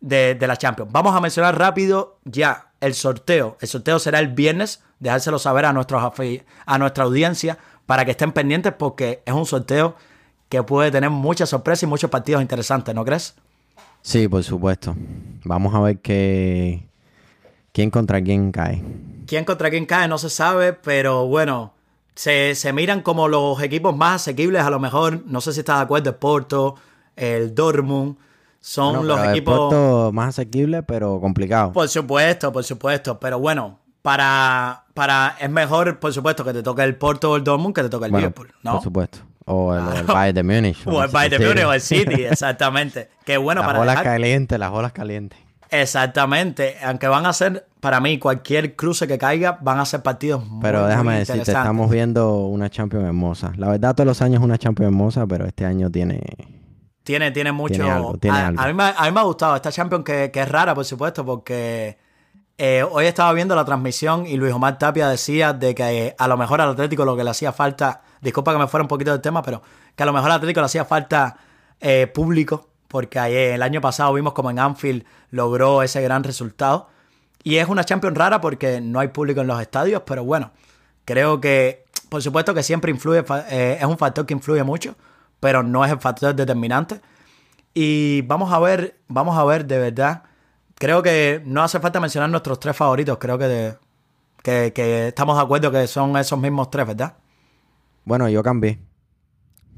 de, de la Champions. Vamos a mencionar rápido ya el sorteo. El sorteo será el viernes, dejárselo saber a, nuestros a nuestra audiencia para que estén pendientes porque es un sorteo que puede tener muchas sorpresas y muchos partidos interesantes, ¿no crees? Sí, por supuesto. Vamos a ver qué quién contra quién cae. quién contra quién cae no se sabe, pero bueno, se, se miran como los equipos más asequibles a lo mejor. No sé si estás de acuerdo, el Porto, el Dortmund, son Bueno, los equipos... Porto más asequible, pero complicado. Por supuesto, por supuesto, pero bueno, para, para es mejor, por supuesto, que te toque el Porto o el Dortmund que te toque el Bueno, Liverpool, ¿no? Por supuesto. O el, Bayern de Múnich. O el Bayern de Múnich o el City, exactamente. Qué bueno las para olas dejar- calientes, las olas calientes. Exactamente, aunque van a ser, para mí, cualquier cruce que caiga, van a ser partidos muy, Pero muy déjame decirte, estamos viendo una Champions hermosa. La verdad, todos los años es una Champions hermosa, pero este año tiene... Tiene, tiene mucho. Tiene algo, tiene a, algo. a mí me, a mí me ha gustado esta Champions que, que es rara, por supuesto, porque eh, hoy estaba viendo la transmisión y Luis Omar Tapia decía de que eh, a lo mejor al Atlético lo que le hacía falta, disculpa que me fuera un poquito del tema, pero que a lo mejor al Atlético le hacía falta eh, público, porque el año pasado vimos como en Anfield logró ese gran resultado. Y es una Champions rara porque no hay público en los estadios, pero bueno, creo que, por supuesto que siempre influye, es un factor que influye mucho, pero no es el factor determinante. Y vamos a ver, vamos a ver de verdad. Creo que no hace falta mencionar nuestros tres favoritos, creo que, de- que, que estamos de acuerdo que son esos mismos tres, ¿verdad? Bueno, yo cambié.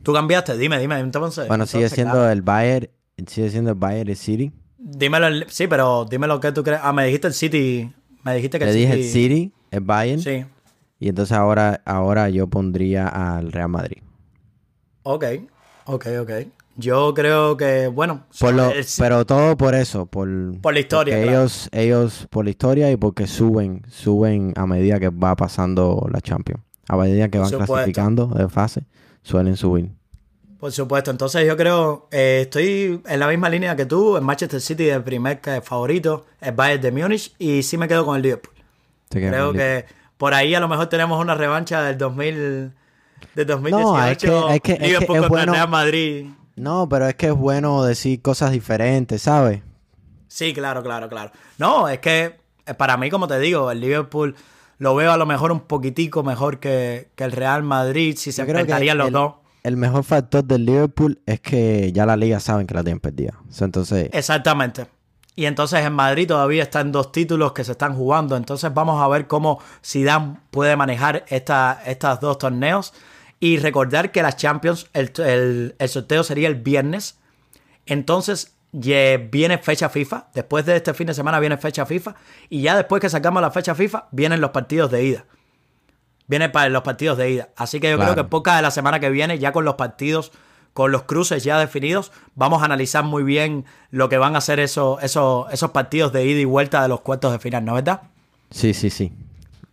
Tú cambiaste, dime, dime, entonces. Bueno, sigue entonces, siendo claro. el Bayern, sigue siendo el Bayern el City. Dímelo, el- sí, pero dime lo que tú crees. Ah, me dijiste el City, me dijiste que Le el dije City... el City, el Bayern, Sí, y entonces ahora, ahora yo pondría al Real Madrid. ok, ok, ok. Yo creo que, bueno, Por lo- el- pero todo por eso, por, Por la historia, claro. ellos, ellos, por la historia y porque suben, suben a medida que va pasando la Champions. A medida que van clasificando de fase, suelen subir. Por supuesto, entonces yo creo, eh, estoy en la misma línea que tú, el Manchester City de primer favorito, el Bayern de Múnich y sí me quedo con el Liverpool. Creo que por ahí a lo mejor tenemos una revancha del 2000, del 2018, No, es que- es que- es que Liverpool es contra bueno- el Real Madrid. No, pero es que es bueno decir cosas diferentes, ¿sabes? Sí, claro, claro, claro. No, es que eh, para mí, como te digo, el Liverpool lo veo a lo mejor un poquitico mejor que, que el Real Madrid si se enfrentarían los el- dos. El mejor factor del Liverpool es que ya la liga saben que la tienen perdida. Entonces, Exactamente. Y entonces en Madrid todavía están dos títulos que se están jugando. Entonces vamos a ver cómo Zidane puede manejar esta, estas dos torneos. Y recordar que las Champions, el, el- el sorteo sería el viernes. Entonces viene fecha FIFA. Después de este fin de semana viene fecha FIFA. Y ya después que sacamos la fecha FIFA, vienen los partidos de ida. Viene para los partidos de ida. Así que yo Claro. creo que poca de la semana que viene, ya con los partidos, con los cruces ya definidos, vamos a analizar muy bien lo que van a ser esos, esos, esos partidos de ida y vuelta de los cuartos de final, ¿no es verdad? sí, sí, sí.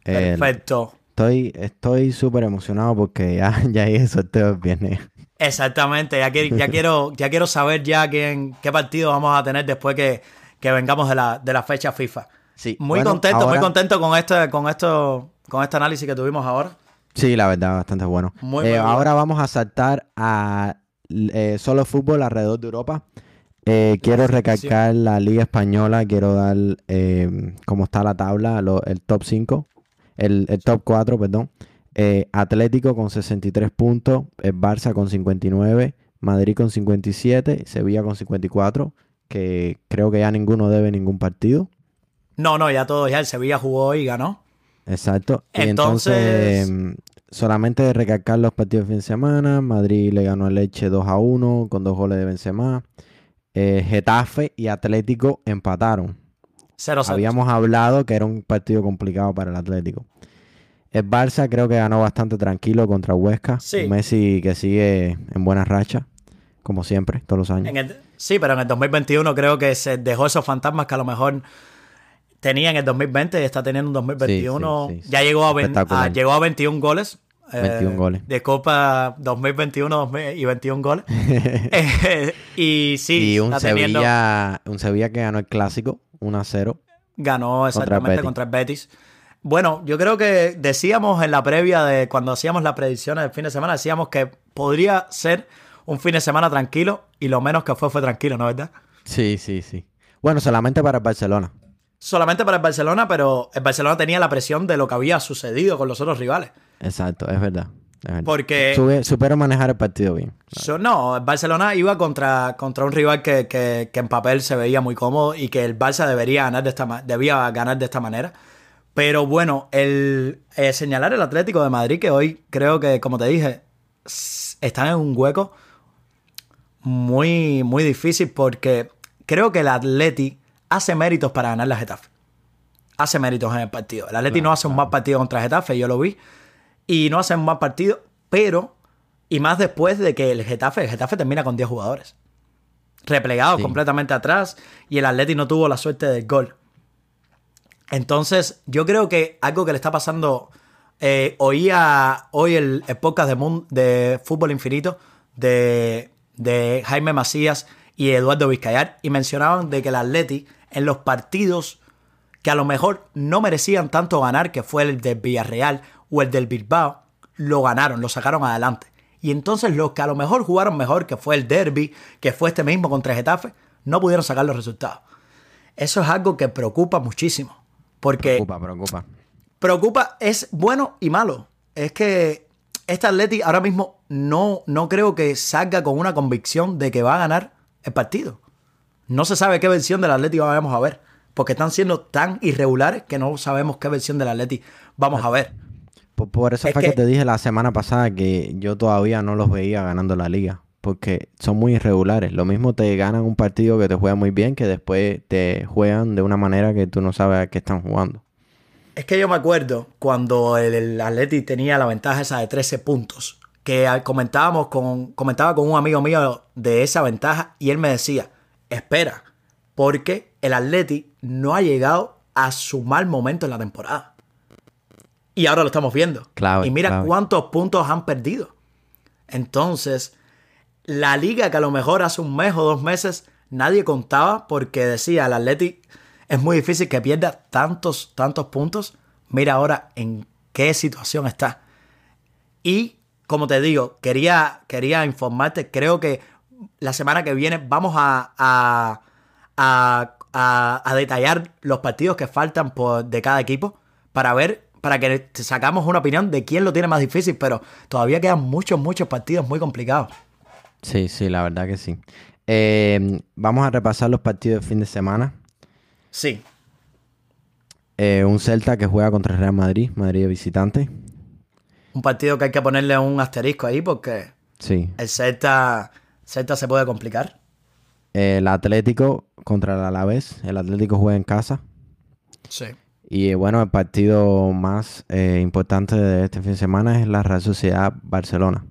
El- Perfecto. Estoy estoy súper emocionado porque ya, ya hay el sorteo el viernes. Exactamente. Ya, que- ya quiero, ya quiero saber ya quién, qué partido vamos a tener después que, que vengamos de la, de la fecha FIFA. Sí, Muy bueno, contento, muy contento con este, con esto, con este análisis que tuvimos ahora. Sí, la verdad, bastante bueno. Muy, Eh, muy ahora vamos a saltar a eh, solo fútbol alrededor de Europa. Eh, quiero recalcar la Liga Española, quiero dar eh, cómo está la tabla, lo- el top 5, el, el top 4, perdón. Eh, Atlético con 63 puntos, el Barça con 59, Madrid con 57, Sevilla con 54, que creo que ya ninguno debe ningún partido. No, no, ya todo, ya el Sevilla jugó y ganó. Exacto. entonces, em, solamente recalcar los partidos de fin de semana. Madrid le ganó a Leche 2 a 1 con dos goles de Benzema. Eh, Getafe y Atlético empataron. Habíamos hablado que era un partido complicado para el Atlético. El Barça creo que ganó bastante tranquilo contra Huesca. Messi que sigue en buena racha, como siempre, todos los años. sí, pero en el 2021 creo que se dejó esos fantasmas que a lo mejor tenía en el 2020 y está teniendo un 2021. ya llegó a, llegó a 21 goles. 21 eh, goles. De Copa 2021 y 21 goles. y sí, y un, Sevilla, un Sevilla que ganó el clásico 1 a 0. Ganó exactamente contra el Betis. Bueno, yo creo que decíamos en la previa de cuando hacíamos las predicciones del fin de semana, decíamos que podría ser un fin de semana tranquilo y lo menos que fue fue tranquilo, ¿no es verdad? Sí, sí, sí. Bueno, solamente para el Barcelona solamente para el Barcelona, pero el Barcelona tenía la presión de lo que había sucedido con los otros rivales. Exacto, es verdad. Porque. supero manejar el partido bien. no, el Barcelona iba contra, contra un rival que, en papel se veía muy cómodo y que el Barça debería ganar de esta, debía ganar de esta manera. Pero bueno, el eh, señalar el Atlético de Madrid, que hoy creo que, como te dije, están en un hueco muy, muy difícil porque creo que el Atlético hace méritos para ganar la Getafe. Hace méritos en el partido. El Atleti no hace un mal partido contra Getafe, yo lo vi. Y no hace un mal partido, pero. Y más después de que el Getafe, el Getafe termina con 10 jugadores. Replegados completamente atrás. Y el Atleti no tuvo la suerte del gol. Entonces, yo creo que algo que le está pasando. Eh, oía hoy el, podcast de, de Fútbol Infinito de, de Jaime Macías y Eduardo Vizcayar y mencionaban de que el Atleti en los partidos que a lo mejor no merecían tanto ganar, que fue el del Villarreal o el del Bilbao, lo ganaron, lo sacaron adelante. Y entonces los que a lo mejor jugaron mejor, que fue el Derby, que fue este mismo contra Getafe, no pudieron sacar los resultados. Eso es algo que preocupa muchísimo. Porque. Preocupa, preocupa. Preocupa, es bueno y malo. Es que este Atleti ahora mismo no, no creo que salga con una convicción de que va a ganar el partido. No se sabe qué versión del Atlético vamos a ver, porque están siendo tan irregulares que no sabemos qué versión del Atlético vamos a ver. Por, eso fue que, te dije la semana pasada que yo todavía no los veía ganando la liga, porque son muy irregulares. Lo mismo te ganan un partido que te juega muy bien, que después te juegan de una manera que tú no sabes a qué están jugando. Es que yo me acuerdo cuando el, el Atleti tenía la ventaja esa de 13 puntos que comentábamos con, comentaba con un amigo mío de esa ventaja y él me decía, espera, porque el Atleti no ha llegado a su mal momento en la temporada. Y ahora lo estamos viendo. y mira cuántos puntos han perdido. Entonces, la liga que a lo mejor hace un mes o dos meses nadie contaba porque decía, el Atleti es muy difícil que pierda tantos, tantos puntos. Mira ahora en qué situación está. Y como te digo, quería, quería informarte, creo que la semana que viene vamos a, a, detallar los partidos que faltan por, de cada equipo para ver, para que sacamos una opinión de quién lo tiene más difícil, pero todavía quedan muchos, muchos partidos muy complicados. Sí, sí, la verdad que sí. Eh, vamos a repasar los partidos de fin de semana. Sí. Eh, un Celta que juega contra el Real Madrid, Madrid de visitante un partido que hay que ponerle un asterisco ahí porque sí. el Celta, Celta se puede complicar. El Atlético contra el Alavés. El Atlético juega en casa. Sí. Y bueno, el partido más eh, importante de este fin de semana es la Real Sociedad Barcelona.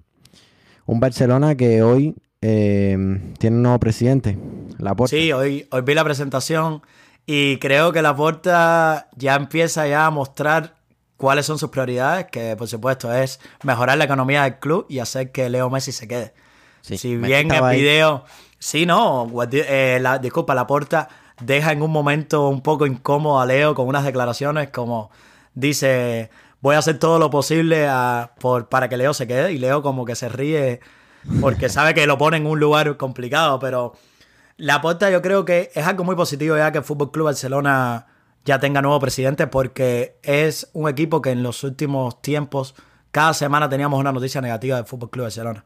Un Barcelona que hoy eh, tiene un nuevo presidente, Laporta. Sí, hoy, hoy vi la presentación y creo que Laporta ya empieza ya a mostrar cuáles son sus prioridades, que por supuesto es mejorar la economía del club y hacer que Leo Messi se quede. si bien el video, sí, no, eh, la, disculpa, la porta deja en un momento un poco incómodo a Leo con unas declaraciones como dice, voy a hacer todo lo posible por, para que Leo se quede y Leo como que se ríe porque sabe que lo pone en un lugar complicado, pero la porta yo creo que es algo muy positivo ya que el Fútbol Club Barcelona ya tenga nuevo presidente porque es un equipo que en los últimos tiempos cada semana teníamos una noticia negativa del Fútbol Club Barcelona.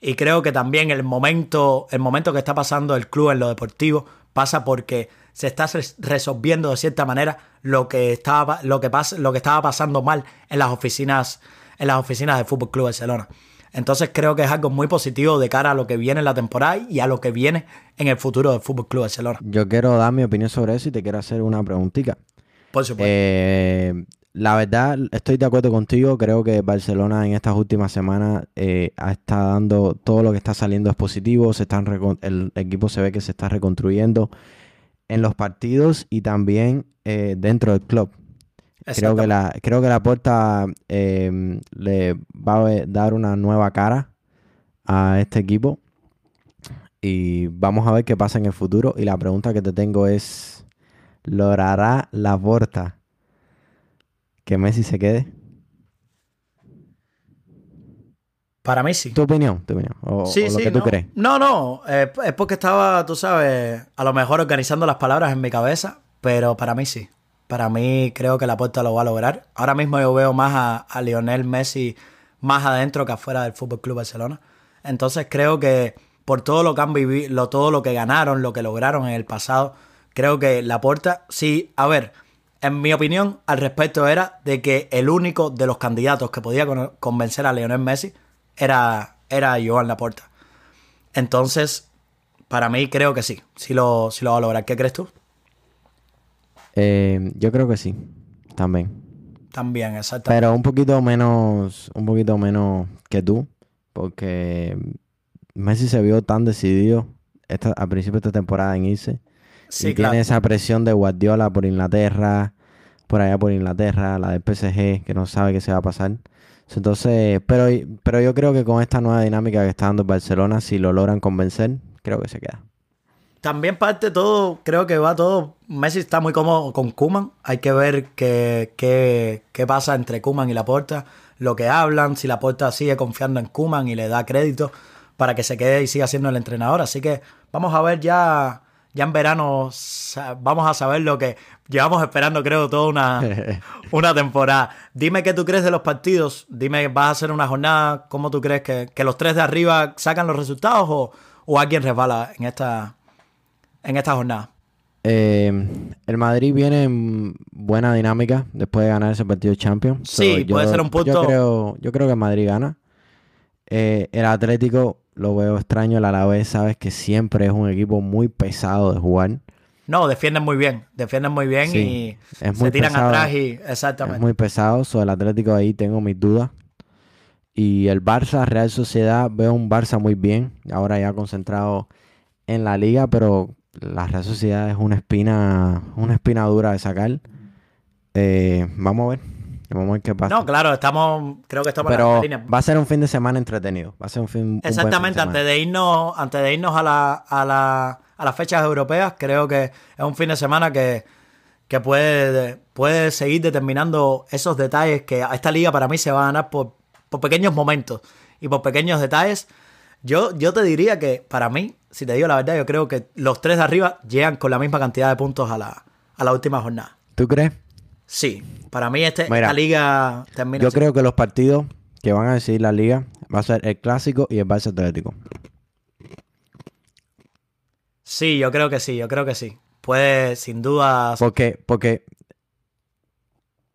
Y creo que también el momento, el momento que está pasando el club en lo deportivo pasa porque se está resolviendo de cierta manera lo que estaba, lo que pasa, lo que estaba pasando mal en las oficinas, en las oficinas del Fútbol Club Barcelona. Entonces creo que es algo muy positivo de cara a lo que viene en la temporada y a lo que viene en el futuro del Fútbol Club Barcelona. Yo quiero dar mi opinión sobre eso y te quiero hacer una preguntita. Por supuesto. Eh, la verdad, estoy de acuerdo contigo. Creo que Barcelona en estas últimas semanas eh, está dando todo lo que está saliendo es positivo. Se están el equipo se ve que se está reconstruyendo en los partidos y también eh, dentro del club. Creo que, la, creo que la puerta em, le va a dar una nueva cara a este equipo. Y vamos a ver qué pasa en el futuro. Y la pregunta que te tengo es: ¿logrará la puerta que Messi se quede? Para mí sí. ¿Tu opinión? ¿Tu opinión? O, sí, lo que tú no. crees. No, no. es porque estaba, tú sabes, a lo mejor organizando las palabras en mi cabeza. Pero para mí sí. Para mí creo que la puerta lo va a lograr. Ahora mismo yo veo más a, Lionel Messi más adentro que afuera del Fútbol Club Barcelona. Entonces creo que por todo lo que han vivido, todo lo que ganaron, lo que lograron en el pasado, creo que la puerta, sí, a ver, en mi opinión al respecto era de que el único de los candidatos que podía convencer a Lionel Messi era, era Joan Laporta. Entonces, para mí creo que sí, sí lo, sí lo va a lograr. ¿Qué crees tú? Eh, yo creo que sí, también. También, exactamente. Pero un poquito menos, un poquito menos que tú, porque Messi se vio tan decidido esta, al principio de esta temporada en irse. Sí, y tiene esa presión de Guardiola por Inglaterra, por allá por Inglaterra, la del PSG, que no sabe qué se va a pasar. Entonces, pero, pero yo creo que con esta nueva dinámica que está dando Barcelona, si lo logran convencer, creo que se queda. También parte todo, creo que va todo. Messi está muy cómodo con Kuman. Hay que ver qué, qué, pasa entre Kuman y Laporta. Lo que hablan, si Laporta sigue confiando en Kuman y le da crédito para que se quede y siga siendo el entrenador. Así que vamos a ver ya, ya en verano, vamos a saber lo que llevamos esperando, creo, toda una, una temporada. Dime qué tú crees de los partidos. Dime, ¿vas a hacer una jornada? ¿Cómo tú crees que, que los tres de arriba sacan los resultados o, o alguien resbala en esta, en esta jornada? Eh, el Madrid viene en buena dinámica después de ganar ese partido de Champions. Sí, puede ser un punto. Yo creo, yo creo que el Madrid gana. Eh, el Atlético lo veo extraño. El Alavés, sabes que siempre es un equipo muy pesado de jugar. No, defienden muy bien. Defienden muy bien y se tiran atrás y. Exactamente. Es muy pesado. Sobre el Atlético ahí tengo mis dudas. Y el Barça, Real Sociedad, veo un Barça muy bien. Ahora ya concentrado en la liga, pero la Real Sociedad es una espina, una espina dura de sacar. Eh, vamos a ver. Vamos a ver qué pasa. No, claro, estamos, creo que estamos Pero en la línea. va a ser un fin de semana entretenido. Va a ser un fin Exactamente, antes de irnos, antes de irnos a, la, a, la, a las fechas europeas, creo que es un fin de semana que, que puede, puede seguir determinando esos detalles que a esta liga para mí se va a ganar por, por pequeños momentos y por pequeños detalles. Yo, yo te diría que para mí si te digo la verdad, yo creo que los tres de arriba llegan con la misma cantidad de puntos a la, a la última jornada. ¿Tú crees? Sí, para mí este, esta liga termina. Yo creo que los partidos que van a decidir la liga va a ser el clásico y el Barça Atlético. Sí, yo creo que sí, yo creo que sí. Puede, sin duda. Porque, porque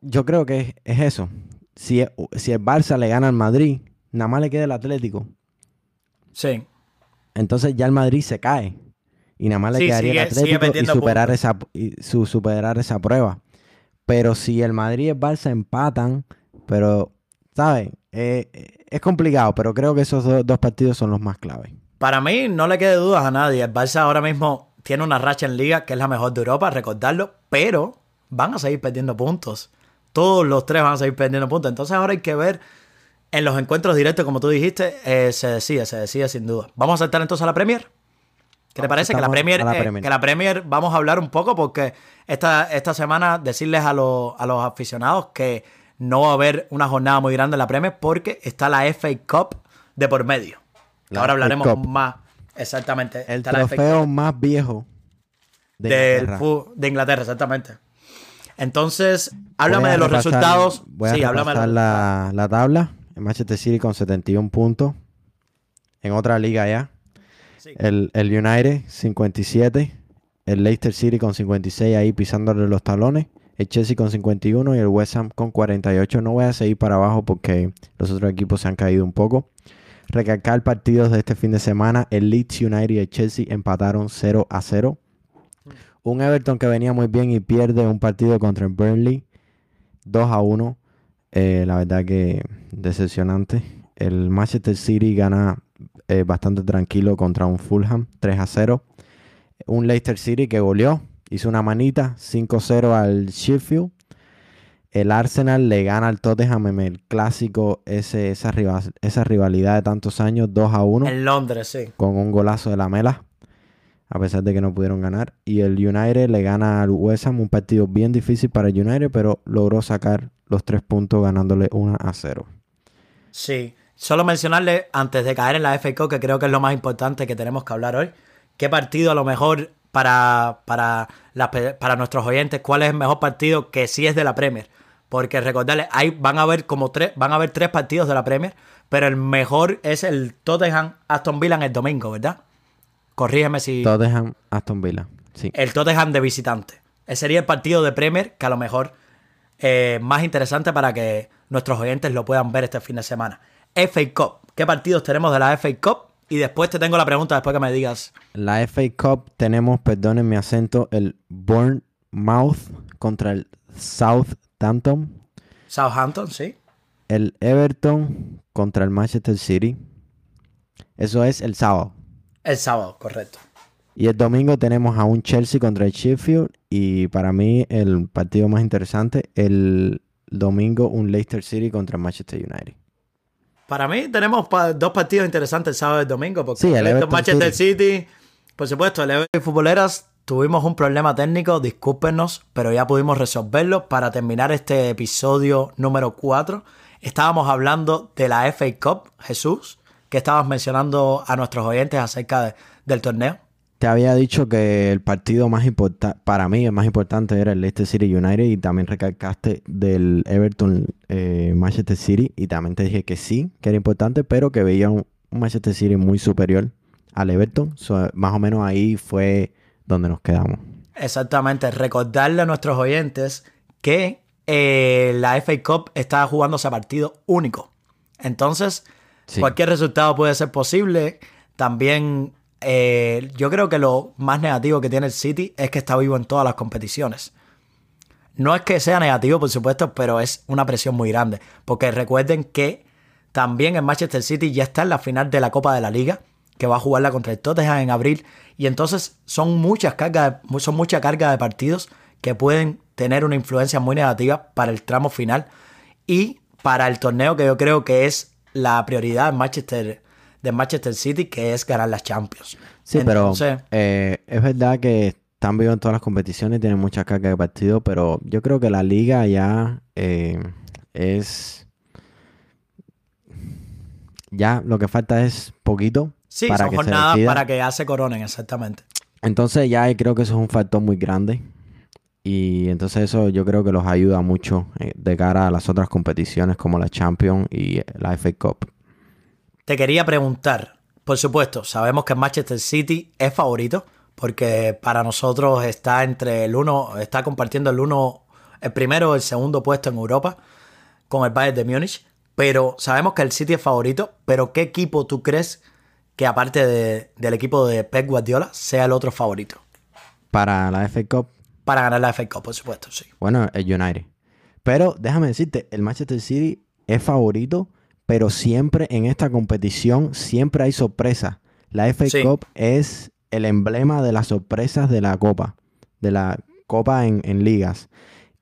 yo creo que es, eso. Si, si el Barça le gana al Madrid, nada más le queda el Atlético. Sí. Entonces ya el Madrid se cae. Y nada más le quedaría el Atlético y superar esa, su, superar esa prueba. Pero si el Madrid y el Barça empatan, pero, ¿sabes? Eh, es complicado, pero creo que esos dos, partidos son los más claves. Para mí, no le quede dudas a nadie. El Barça ahora mismo tiene una racha en liga que es la mejor de Europa, recordarlo, pero van a seguir perdiendo puntos. Todos los tres van a seguir perdiendo puntos. Entonces ahora hay que ver en los encuentros directos, como tú dijiste, eh, se decide, se decide sin duda. Vamos a saltar entonces a la Premier. ¿Qué te parece? Que la Premier, eh, que la Premier, vamos a hablar un poco porque esta, esta semana decirles a, los, aficionados que no va a haber una jornada muy grande en la Premier porque está la FA Cup de por medio. ahora hablaremos más exactamente. El trofeo más viejo de Inglaterra. de Inglaterra, exactamente. Entonces, háblame de los resultados. Voy a sí, la, la tabla. El Manchester City con 71 puntos. En otra liga ya. El, el United 57. El Leicester City con 56 ahí pisándole los talones. El Chelsea con 51 y el West Ham con 48. No voy a seguir para abajo porque los otros equipos se han caído un poco. Recalcar partidos de este fin de semana. El Leeds United y el Chelsea empataron 0 a 0. Un Everton que venía muy bien y pierde un partido contra el Burnley 2 a 1. Eh, la verdad que decepcionante. El Manchester City gana eh, bastante tranquilo contra un Fulham 3 a 0. Un Leicester City que goleó, hizo una manita 5-0 al Sheffield. El Arsenal le gana al Tottenham en el clásico, ese, esa, esa rivalidad de tantos años, 2 a 1. En Londres, sí. Con un golazo de la Mela, a pesar de que no pudieron ganar. Y el United le gana al West Ham, un partido bien difícil para el United, pero logró sacar los tres puntos ganándole 1 a 0. Sí, solo mencionarle antes de caer en la FA que creo que es lo más importante que tenemos que hablar hoy, qué partido a lo mejor para, para, para nuestros oyentes, cuál es el mejor partido que sí es de la Premier. Porque recordarles, ahí van a haber como tres, van a haber tres partidos de la Premier, pero el mejor es el Tottenham Aston Villa en el domingo, ¿verdad? Corrígeme si. Tottenham Aston Villa, sí. El Tottenham de visitante. Ese sería el partido de Premier que a lo mejor eh, más interesante para que nuestros oyentes lo puedan ver este fin de semana. FA Cup. ¿Qué partidos tenemos de la FA Cup? Y después te tengo la pregunta después que me digas. La FA Cup tenemos, perdonen mi acento, el Bournemouth contra el Southampton. Southampton, sí. El Everton contra el Manchester City. Eso es el sábado. El sábado, correcto. Y el domingo tenemos a un Chelsea contra el Sheffield. Y para mí el partido más interesante, el domingo un Leicester City contra el Manchester United. Para mí tenemos dos partidos interesantes el sábado y el domingo. Porque sí, el Manchester City. por supuesto, el Everton Futboleras tuvimos un problema técnico, discúlpenos, pero ya pudimos resolverlo. Para terminar este episodio número 4, estábamos hablando de la FA Cup, Jesús, que estabas mencionando a nuestros oyentes acerca del torneo. Te había dicho que el partido más importante, para mí el más importante era el Leicester City United y también recalcaste del Everton eh, Manchester City y también te dije que sí, que era importante, pero que veía un, Manchester City muy superior al Everton. más o menos ahí fue donde nos quedamos. Exactamente, recordarle a nuestros oyentes que eh, la FA Cup está jugándose a partido único. Entonces, cualquier resultado puede ser posible. También eh, yo creo que lo más negativo que tiene el City es que está vivo en todas las competiciones. No es que sea negativo, por supuesto, pero es una presión muy grande. Porque recuerden que también el Manchester City ya está en la final de la Copa de la Liga, que va a jugarla contra el Tottenham en abril. Y entonces son muchas cargas, son mucha carga de partidos que pueden tener una influencia muy negativa para el tramo final y para el torneo que yo creo que es la prioridad en Manchester de Manchester City, que es ganar las Champions. Sí, pero eh, es verdad que están vivos en todas las competiciones, tienen mucha carga de partido, pero yo creo que la liga ya eh, es... Ya lo que falta es poquito. Sí, para son que jornadas para que ya se coronen, exactamente. Entonces ya creo que eso es un factor muy grande. Y entonces eso yo creo que los ayuda mucho eh, de cara a las otras competiciones como la Champions y la FA Cup. Te quería preguntar, por supuesto, sabemos que Manchester City es favorito, porque para nosotros está entre el uno, está compartiendo el uno, el primero o el segundo puesto en Europa con el Bayern de Múnich. Pero sabemos que el City es favorito, pero ¿qué equipo tú crees que aparte del equipo de Pep Guardiola sea el otro favorito? Para la FA Cup. Para ganar la FA Cup, por supuesto, sí. Bueno, el United. Pero déjame decirte, el Manchester City es favorito pero siempre en esta competición siempre hay sorpresas. La FA Cup es el emblema de las sorpresas de la Copa, de la Copa en, ligas.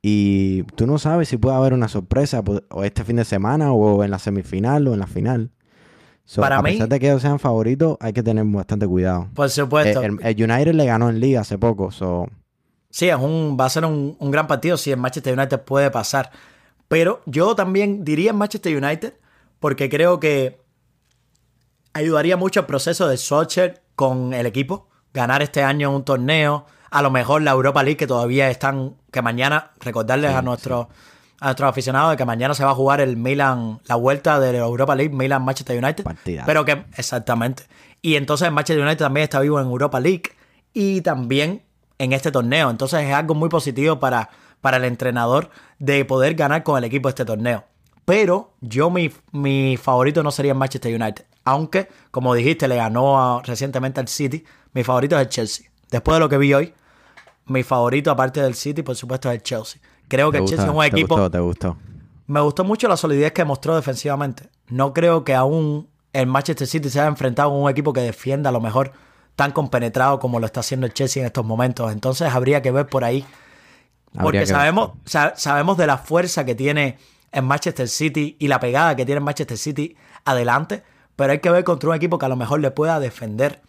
Y tú no sabes si puede haber una sorpresa o este fin de semana o en la semifinal o en la final. Para a pesar de que ellos sean favoritos, hay que tener bastante cuidado. Por supuesto. El, United le ganó en liga hace poco. Sí, es un, va a ser un, un gran partido si el Manchester United puede pasar. Pero yo también diría en Manchester United porque creo que ayudaría mucho el proceso de Solskjaer con el equipo. Ganar este año un torneo, a lo mejor la Europa League que todavía están, que mañana, recordarles a nuestros a nuestros aficionados de que mañana se va a jugar el Milan, la vuelta de la Europa League, Milan Manchester United. Pero que, exactamente. Y entonces Manchester United también está vivo en Europa League y también en este torneo. Entonces es algo muy positivo para, para el entrenador de poder ganar con el equipo este torneo. Pero yo mi, mi favorito no sería el Manchester United. Aunque, como dijiste, le ganó recientemente al City. Mi favorito es el Chelsea. Después de lo que vi hoy, mi favorito, aparte del City, por supuesto, es el Chelsea. Creo que el Chelsea es un equipo. Gustó, te gustó. Me gustó mucho la solidez que mostró defensivamente. No creo que aún el Manchester City se haya enfrentado con un equipo que defienda a lo mejor tan compenetrado como lo está haciendo el Chelsea en estos momentos. Entonces habría que ver por ahí. Porque sabemos, sabemos de la fuerza que tiene el Manchester City y la pegada que tiene Manchester City adelante. Pero hay que ver contra un equipo que a lo mejor le pueda defender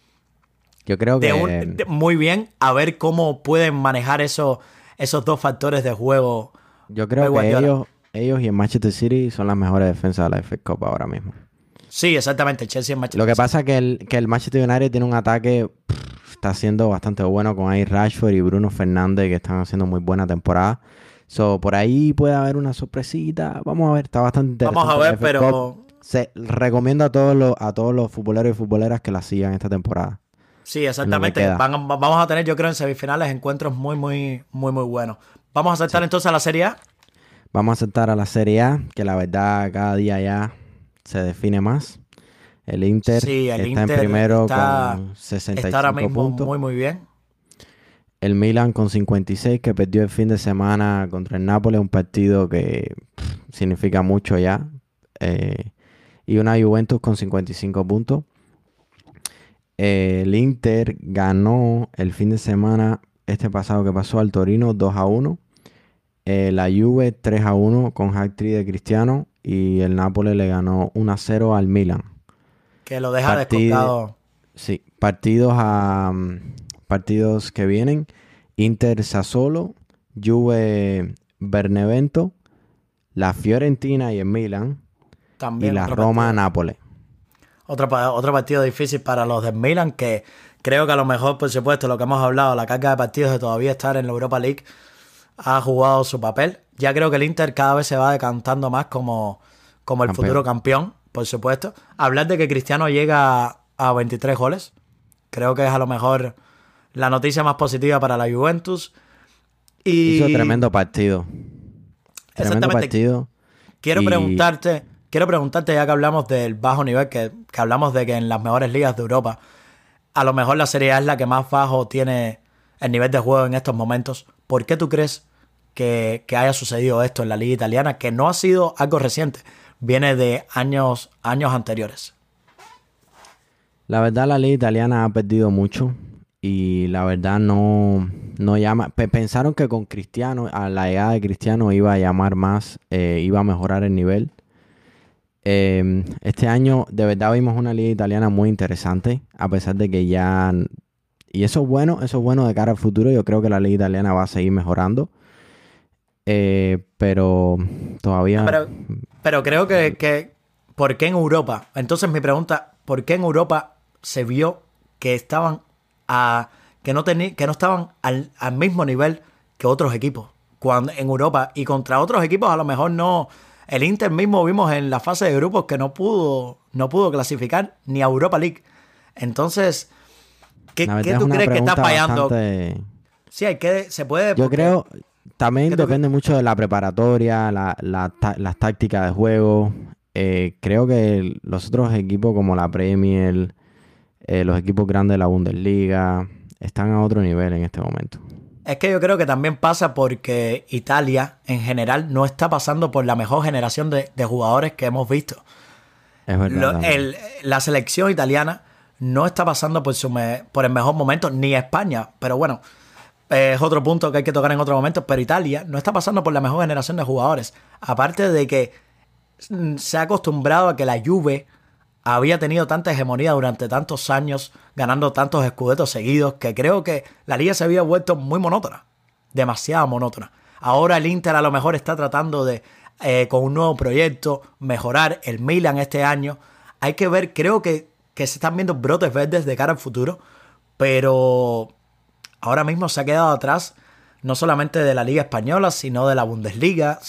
yo creo que. muy bien, a ver cómo pueden manejar esos, esos dos factores de juego. Yo creo que ellos, ellos y el Manchester City son las mejores defensas de la FA Cup ahora mismo. Sí, exactamente, Chelsea y Manchester Lo que pasa es que el, que el Manchester United tiene un ataque, está siendo bastante bueno con ahí Rashford y Bruno Fernández, que están haciendo muy buena temporada. So, por ahí puede haber una sorpresita. Vamos a ver, está bastante interesante. Vamos a ver, pero. Se, recomiendo a todos los, a todos los futboleros y futboleras que la sigan esta temporada. Sí, exactamente. vamos a tener, yo creo, en semifinales encuentros muy, muy, muy, muy buenos. Vamos a saltar entonces a la Serie A. Vamos a saltar a la Serie A, que la verdad cada día ya se define más. El Inter está en primero con 65 está ahora mismo Muy, muy bien. El Milan con 56, que perdió el fin de semana contra el Nápoles, un partido que significa mucho ya. Eh, y una Juventus con 55 puntos el Inter ganó el fin de semana este pasado que pasó al Torino 2 a 1. Eh, la Juve 3 a 1 con hat de Cristiano y el Nápoles le ganó 1 a 0 al Milan. Que lo deja descontado. Sí, partidos a partidos que vienen. Inter Sassuolo, Juve Bernevento, la Fiorentina y el Milan También y la Roma Nápoles. Otro, otro partido difícil para los de Milan, que creo que a lo mejor, por supuesto, lo que hemos hablado, la carga de partidos de todavía estar en la Europa League, ha jugado su papel. Ya creo que el Inter cada vez se va decantando más como, como el futuro campeón, por supuesto. Hablar de que Cristiano llega a 23 goles, creo que es a lo mejor la noticia más positiva para la Juventus. Y... Hizo tremendo partido. Tremendo partido. Quiero preguntarte, Quiero preguntarte, ya que hablamos del bajo nivel, que, hablamos de que en las mejores ligas de Europa, a lo mejor la Serie A es la que más bajo tiene el nivel de juego en estos momentos. ¿Por qué tú crees que, haya sucedido esto en la liga italiana, que no ha sido algo reciente, viene de años, años anteriores? La verdad, la liga italiana ha perdido mucho y la verdad no, no llama. Pensaron que con Cristiano, a la llegada de Cristiano iba a llamar más, eh, iba a mejorar el nivel Em, este año de verdad vimos una liga italiana muy interesante, a pesar de que ya... Y eso es bueno, eso es bueno de cara al futuro. Yo creo que la liga italiana va a seguir mejorando. Eh, pero todavía... Pero, creo que, que... ¿Por qué en Europa? Entonces mi pregunta, ¿por qué en Europa se vio que estaban a... que no, que no estaban al, al mismo nivel que otros equipos? Cuando, en Europa y contra otros equipos a lo mejor no el Inter mismo vimos en la fase de grupos que no pudo, no pudo clasificar ni a Europa League. Entonces, ¿qué, tú crees que está fallando? Sí, hay que, se puede. Yo creo, también depende mucho de la preparatoria, la, las tácticas de juego. Eh, creo que los otros equipos como la Premier, eh, los equipos grandes de la Bundesliga, están a otro nivel en este momento. Es que yo creo que también pasa porque Italia en general no está pasando por la mejor generación de, jugadores que hemos visto. Es verdad. la selección italiana no está pasando por, su por el mejor momento, ni España. Pero bueno, es otro punto que hay que tocar en otro momento. Pero Italia no está pasando por la mejor generación de jugadores. Aparte de que se ha acostumbrado a que la Juve había tenido tanta hegemonía durante tantos años, ganando tantos escudetos seguidos, que creo que la liga se había vuelto muy monótona, demasiado monótona. Ahora el Inter a lo mejor está tratando de, eh, con un nuevo proyecto, mejorar el Milan este año. Hay que ver, creo que, que se están viendo brotes verdes de cara al futuro, pero ahora mismo se ha quedado atrás no solamente de la Liga Española, sino de la Bundesliga,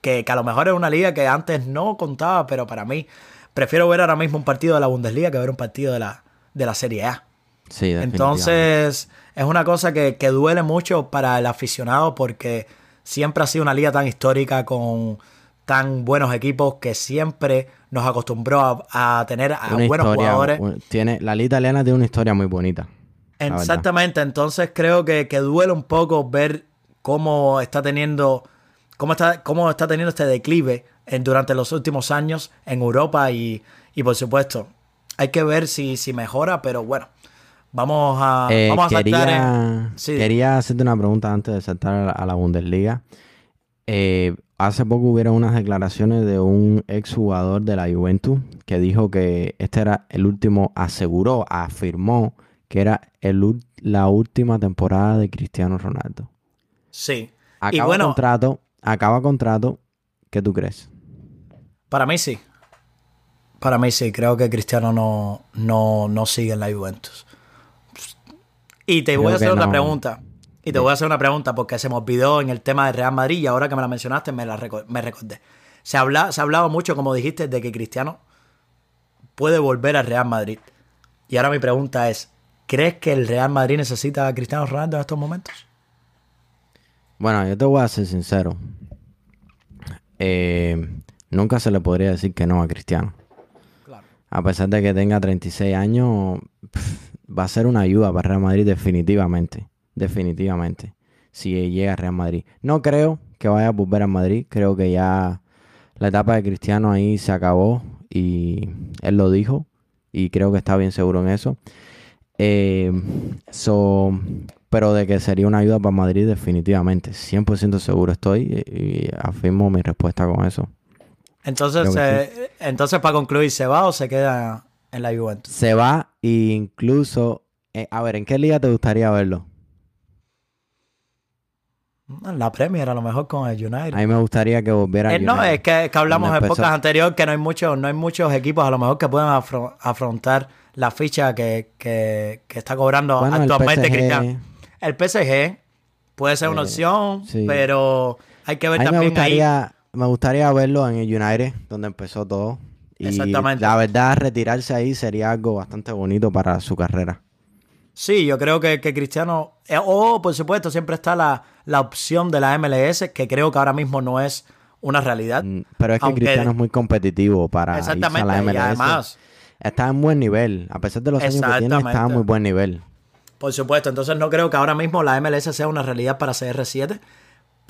que, a lo mejor es una liga que antes no contaba, pero para mí prefiero ver ahora mismo un partido de la Bundesliga que ver un partido de la, de la Serie A. Sí, Entonces, es una cosa que, que duele mucho para el aficionado porque siempre ha sido una liga tan histórica con tan buenos equipos que siempre nos acostumbró a, tener a buenos jugadores. Tiene, la liga italiana tiene una historia muy bonita. Exactamente, entonces creo que, duele un poco ver cómo está teniendo, cómo está, cómo está teniendo este declive durante los últimos años en Europa y, por supuesto, hay que ver si, si mejora, pero bueno, vamos a, eh, vamos a quería, Quería hacerte una pregunta antes de saltar a la, Bundesliga. Eh, hace poco hubieron unas declaraciones de un exjugador de la Juventus que dijo que este era el último, aseguró, afirmó que era el, la última temporada de Cristiano Ronaldo. Sí. Acaba bueno, contrato, acaba contrato, ¿qué tú crees? Para mí sí. Para mí sí, creo que Cristiano no, no, sigue en la Juventus. Y te voy a hacer otra pregunta. Y te voy a hacer una pregunta porque se me olvidó en el tema de Real Madrid y ahora que me la mencionaste me, la me recordé. Se, habla, se ha hablado mucho, como dijiste, de que Cristiano puede volver al Real Madrid. Y ahora mi pregunta es, ¿Crees que el Real Madrid necesita a Cristiano Ronaldo en estos momentos? Bueno, yo te voy a ser sincero. Eh, nunca se le podría decir que no a Cristiano. A pesar de que tenga 36 años, va a ser una ayuda para Real Madrid definitivamente. Definitivamente. Si llega a Real Madrid. No creo que vaya a volver a Madrid. Creo que ya la etapa de Cristiano ahí se acabó y él lo dijo. Y creo que está bien seguro en eso. Eh, so, pero de que sería una ayuda para Madrid definitivamente. 100% seguro estoy y, afirmo mi respuesta con eso. Entonces, eh, entonces para concluir, ¿se va o se queda en la Juventus? Se va e incluso... Eh, a ver, ¿en qué liga te gustaría verlo? En la Premier, a lo mejor con el United. A mí me gustaría que volviera a No, es que, hablamos en épocas anteriores que no hay, muchos, no hay muchos equipos a lo mejor que puedan afrontar la ficha que, está cobrando actualmente el Cristiano. El PSG puede ser una eh, opción, pero hay que ver también me gustaría, Me gustaría verlo en el United, donde empezó todo. Y Exactamente. La verdad, retirarse ahí sería algo bastante bonito para su carrera. Sí, yo creo que, Cristiano. Eh, o, por supuesto, siempre está la, opción de la MLS, que creo que ahora mismo no es una realidad. Mm, pero es que Cristiano es muy competitivo para irse a la MLS. Y además, está en buen nivel. A pesar de los años que tiene, está en muy buen nivel. Por supuesto, entonces no creo que ahora mismo la MLS sea una realidad para CR7,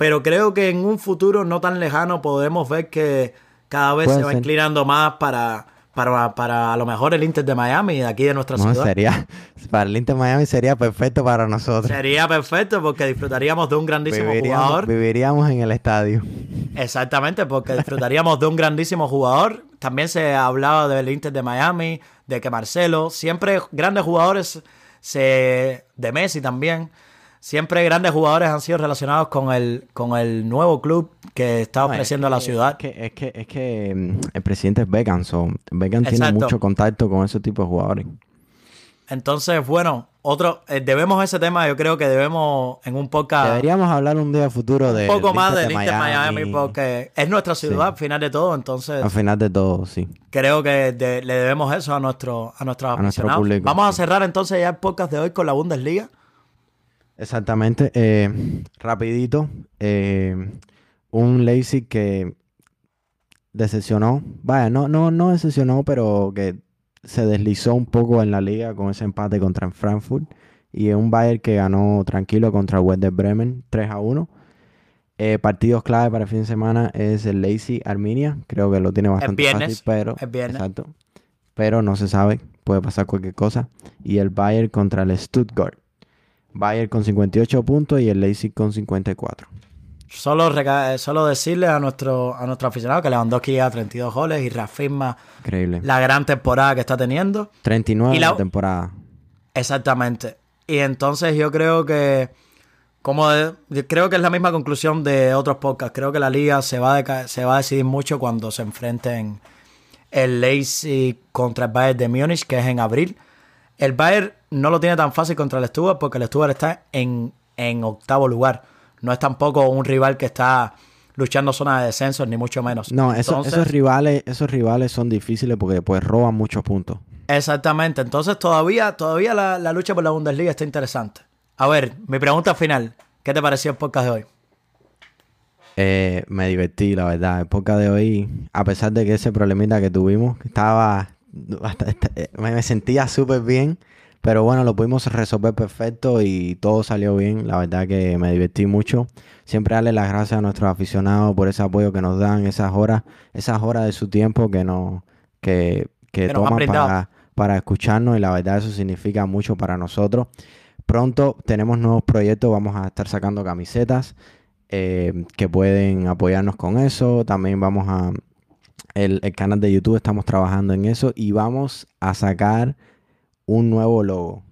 pero creo que en un futuro no tan lejano podemos ver que cada vez se va inclinando más para, para, para a lo mejor el Inter de Miami, de aquí de nuestra no, ciudad. Sería, para el Inter de Miami sería perfecto para nosotros. Sería perfecto porque disfrutaríamos de un grandísimo jugador. Viviríamos en el estadio. Exactamente, porque disfrutaríamos de un grandísimo jugador. También se hablaba del Inter de Miami, de que Marcelo, siempre grandes jugadores, se, de Messi también siempre grandes jugadores han sido relacionados con el, con el nuevo club que está ofreciendo a la ciudad. Es que, es que, mm, el presidente es Beckham, so Beckham tiene mucho contacto con ese tipo de jugadores. Entonces, bueno, otro, eh, debemos ese tema, yo creo que debemos en un podcast. Deberíamos hablar un día futuro de. Un poco más del Inter Miami, porque es nuestra ciudad al final de todo, entonces. Al final de todo, sí. Creo que le debemos eso a nuestro, a nuestros aficionados. Vamos a cerrar entonces ya el podcast de hoy con la Bundesliga. Exactamente. Eh, rapidito. Eh, un Leipzig que decepcionó. Vaya, no, no, no decepcionó, pero que se deslizó un poco en la liga con ese empate contra el Frankfurt. Y un Bayern que ganó tranquilo contra el Werder Bremen 3 a 1. Eh, partidos clave para el fin de semana es el Leipzig Arminia. Creo que lo tiene bastante fácil, pero. Exacto. Pero no se sabe. Puede pasar cualquier cosa. Y el Bayern contra el Stuttgart. Bayern con 58 puntos y el Leipzig con 54. Solo, solo decirle a nuestro, a nuestro aficionado que Lewandowski a 32 goles y reafirma la gran temporada que está teniendo. 39 la temporada. Exactamente. Y entonces yo creo que, como creo que es la misma conclusión de otros podcasts, creo que la liga se va, se va a decidir mucho cuando se enfrenten el Leipzig contra el Bayern de Múnich, que es en abril. El Bayern no lo tiene tan fácil contra el Stuart porque el Stuart está en, en octavo lugar. No es tampoco un rival que está luchando zona de descenso, ni mucho menos. No, esos, rivales, esos rivales son difíciles porque después roban muchos puntos. Exactamente. Entonces todavía, todavía la, lucha por la Bundesliga está interesante. A ver, mi pregunta final. ¿Qué te pareció el podcast de hoy? Eh, me divertí, la verdad. El podcast de hoy, a pesar de que ese problemita que tuvimos, estaba... Eh, me sentía súper bien. Pero bueno, lo pudimos resolver perfecto y todo salió bien. La verdad que me divertí mucho. Siempre darle las gracias a nuestros aficionados por ese apoyo que nos dan, esas horas, esas horas de su tiempo que nos, que, que, toman para, para escucharnos y la verdad eso significa mucho para nosotros. Pronto tenemos nuevos proyectos, vamos a estar sacando camisetas eh, que pueden apoyarnos con eso. También vamos a... El, el canal de YouTube estamos trabajando en eso y vamos a sacar un nuevo logo.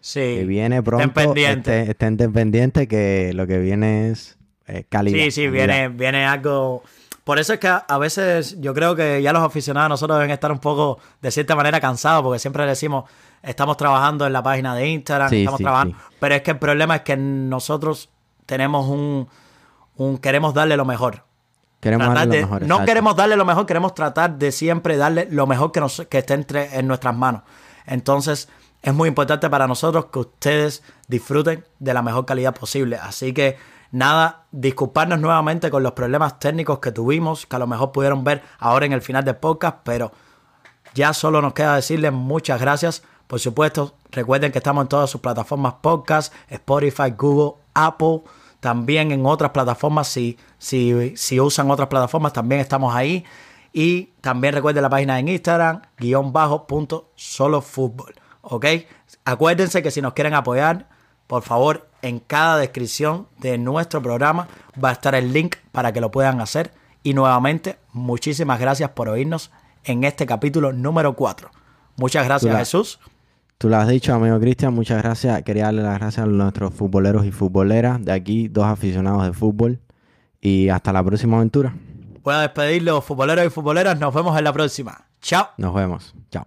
Sí. Que viene pronto. Estén pendientes. Estén, pendientes que lo que viene es eh, calidad. Sí, sí, Viene, viene algo. Por eso es que a, veces yo creo que ya los aficionados nosotros deben estar un poco, de cierta manera, cansados, porque siempre decimos, estamos trabajando en la página de Instagram, estamos trabajando. Pero es que el problema es que nosotros tenemos un, un queremos darle lo mejor. Queremos darle lo mejor. No queremos darle lo mejor, queremos tratar de siempre darle lo mejor que, nos, que esté entre, en nuestras manos. Entonces, es muy importante para nosotros que ustedes disfruten de la mejor calidad posible. Así que nada, disculparnos nuevamente con los problemas técnicos que tuvimos, que a lo mejor pudieron ver ahora en el final del podcast, pero ya solo nos queda decirles muchas gracias. Por supuesto, recuerden que estamos en todas sus plataformas podcast, Spotify, Google, Apple, también en otras plataformas, si, si, si usan otras plataformas, también estamos ahí. Y también recuerden la página en Instagram, guion bajo punto solo fútbol. ¿Ok? Acuérdense que si nos quieren apoyar, por favor, en cada descripción de nuestro programa va a estar el link para que lo puedan hacer. Y nuevamente, muchísimas gracias por oírnos en este capítulo número 4. Muchas gracias, Jesús. Tú lo has dicho, amigo Cristian. Muchas gracias. Quería darle las gracias a nuestros futboleros y futboleras de aquí, dos aficionados de fútbol. Y hasta la próxima aventura. Voy a despedir los futboleros y futboleras. Nos vemos en la próxima. Chao. Nos vemos. Chao.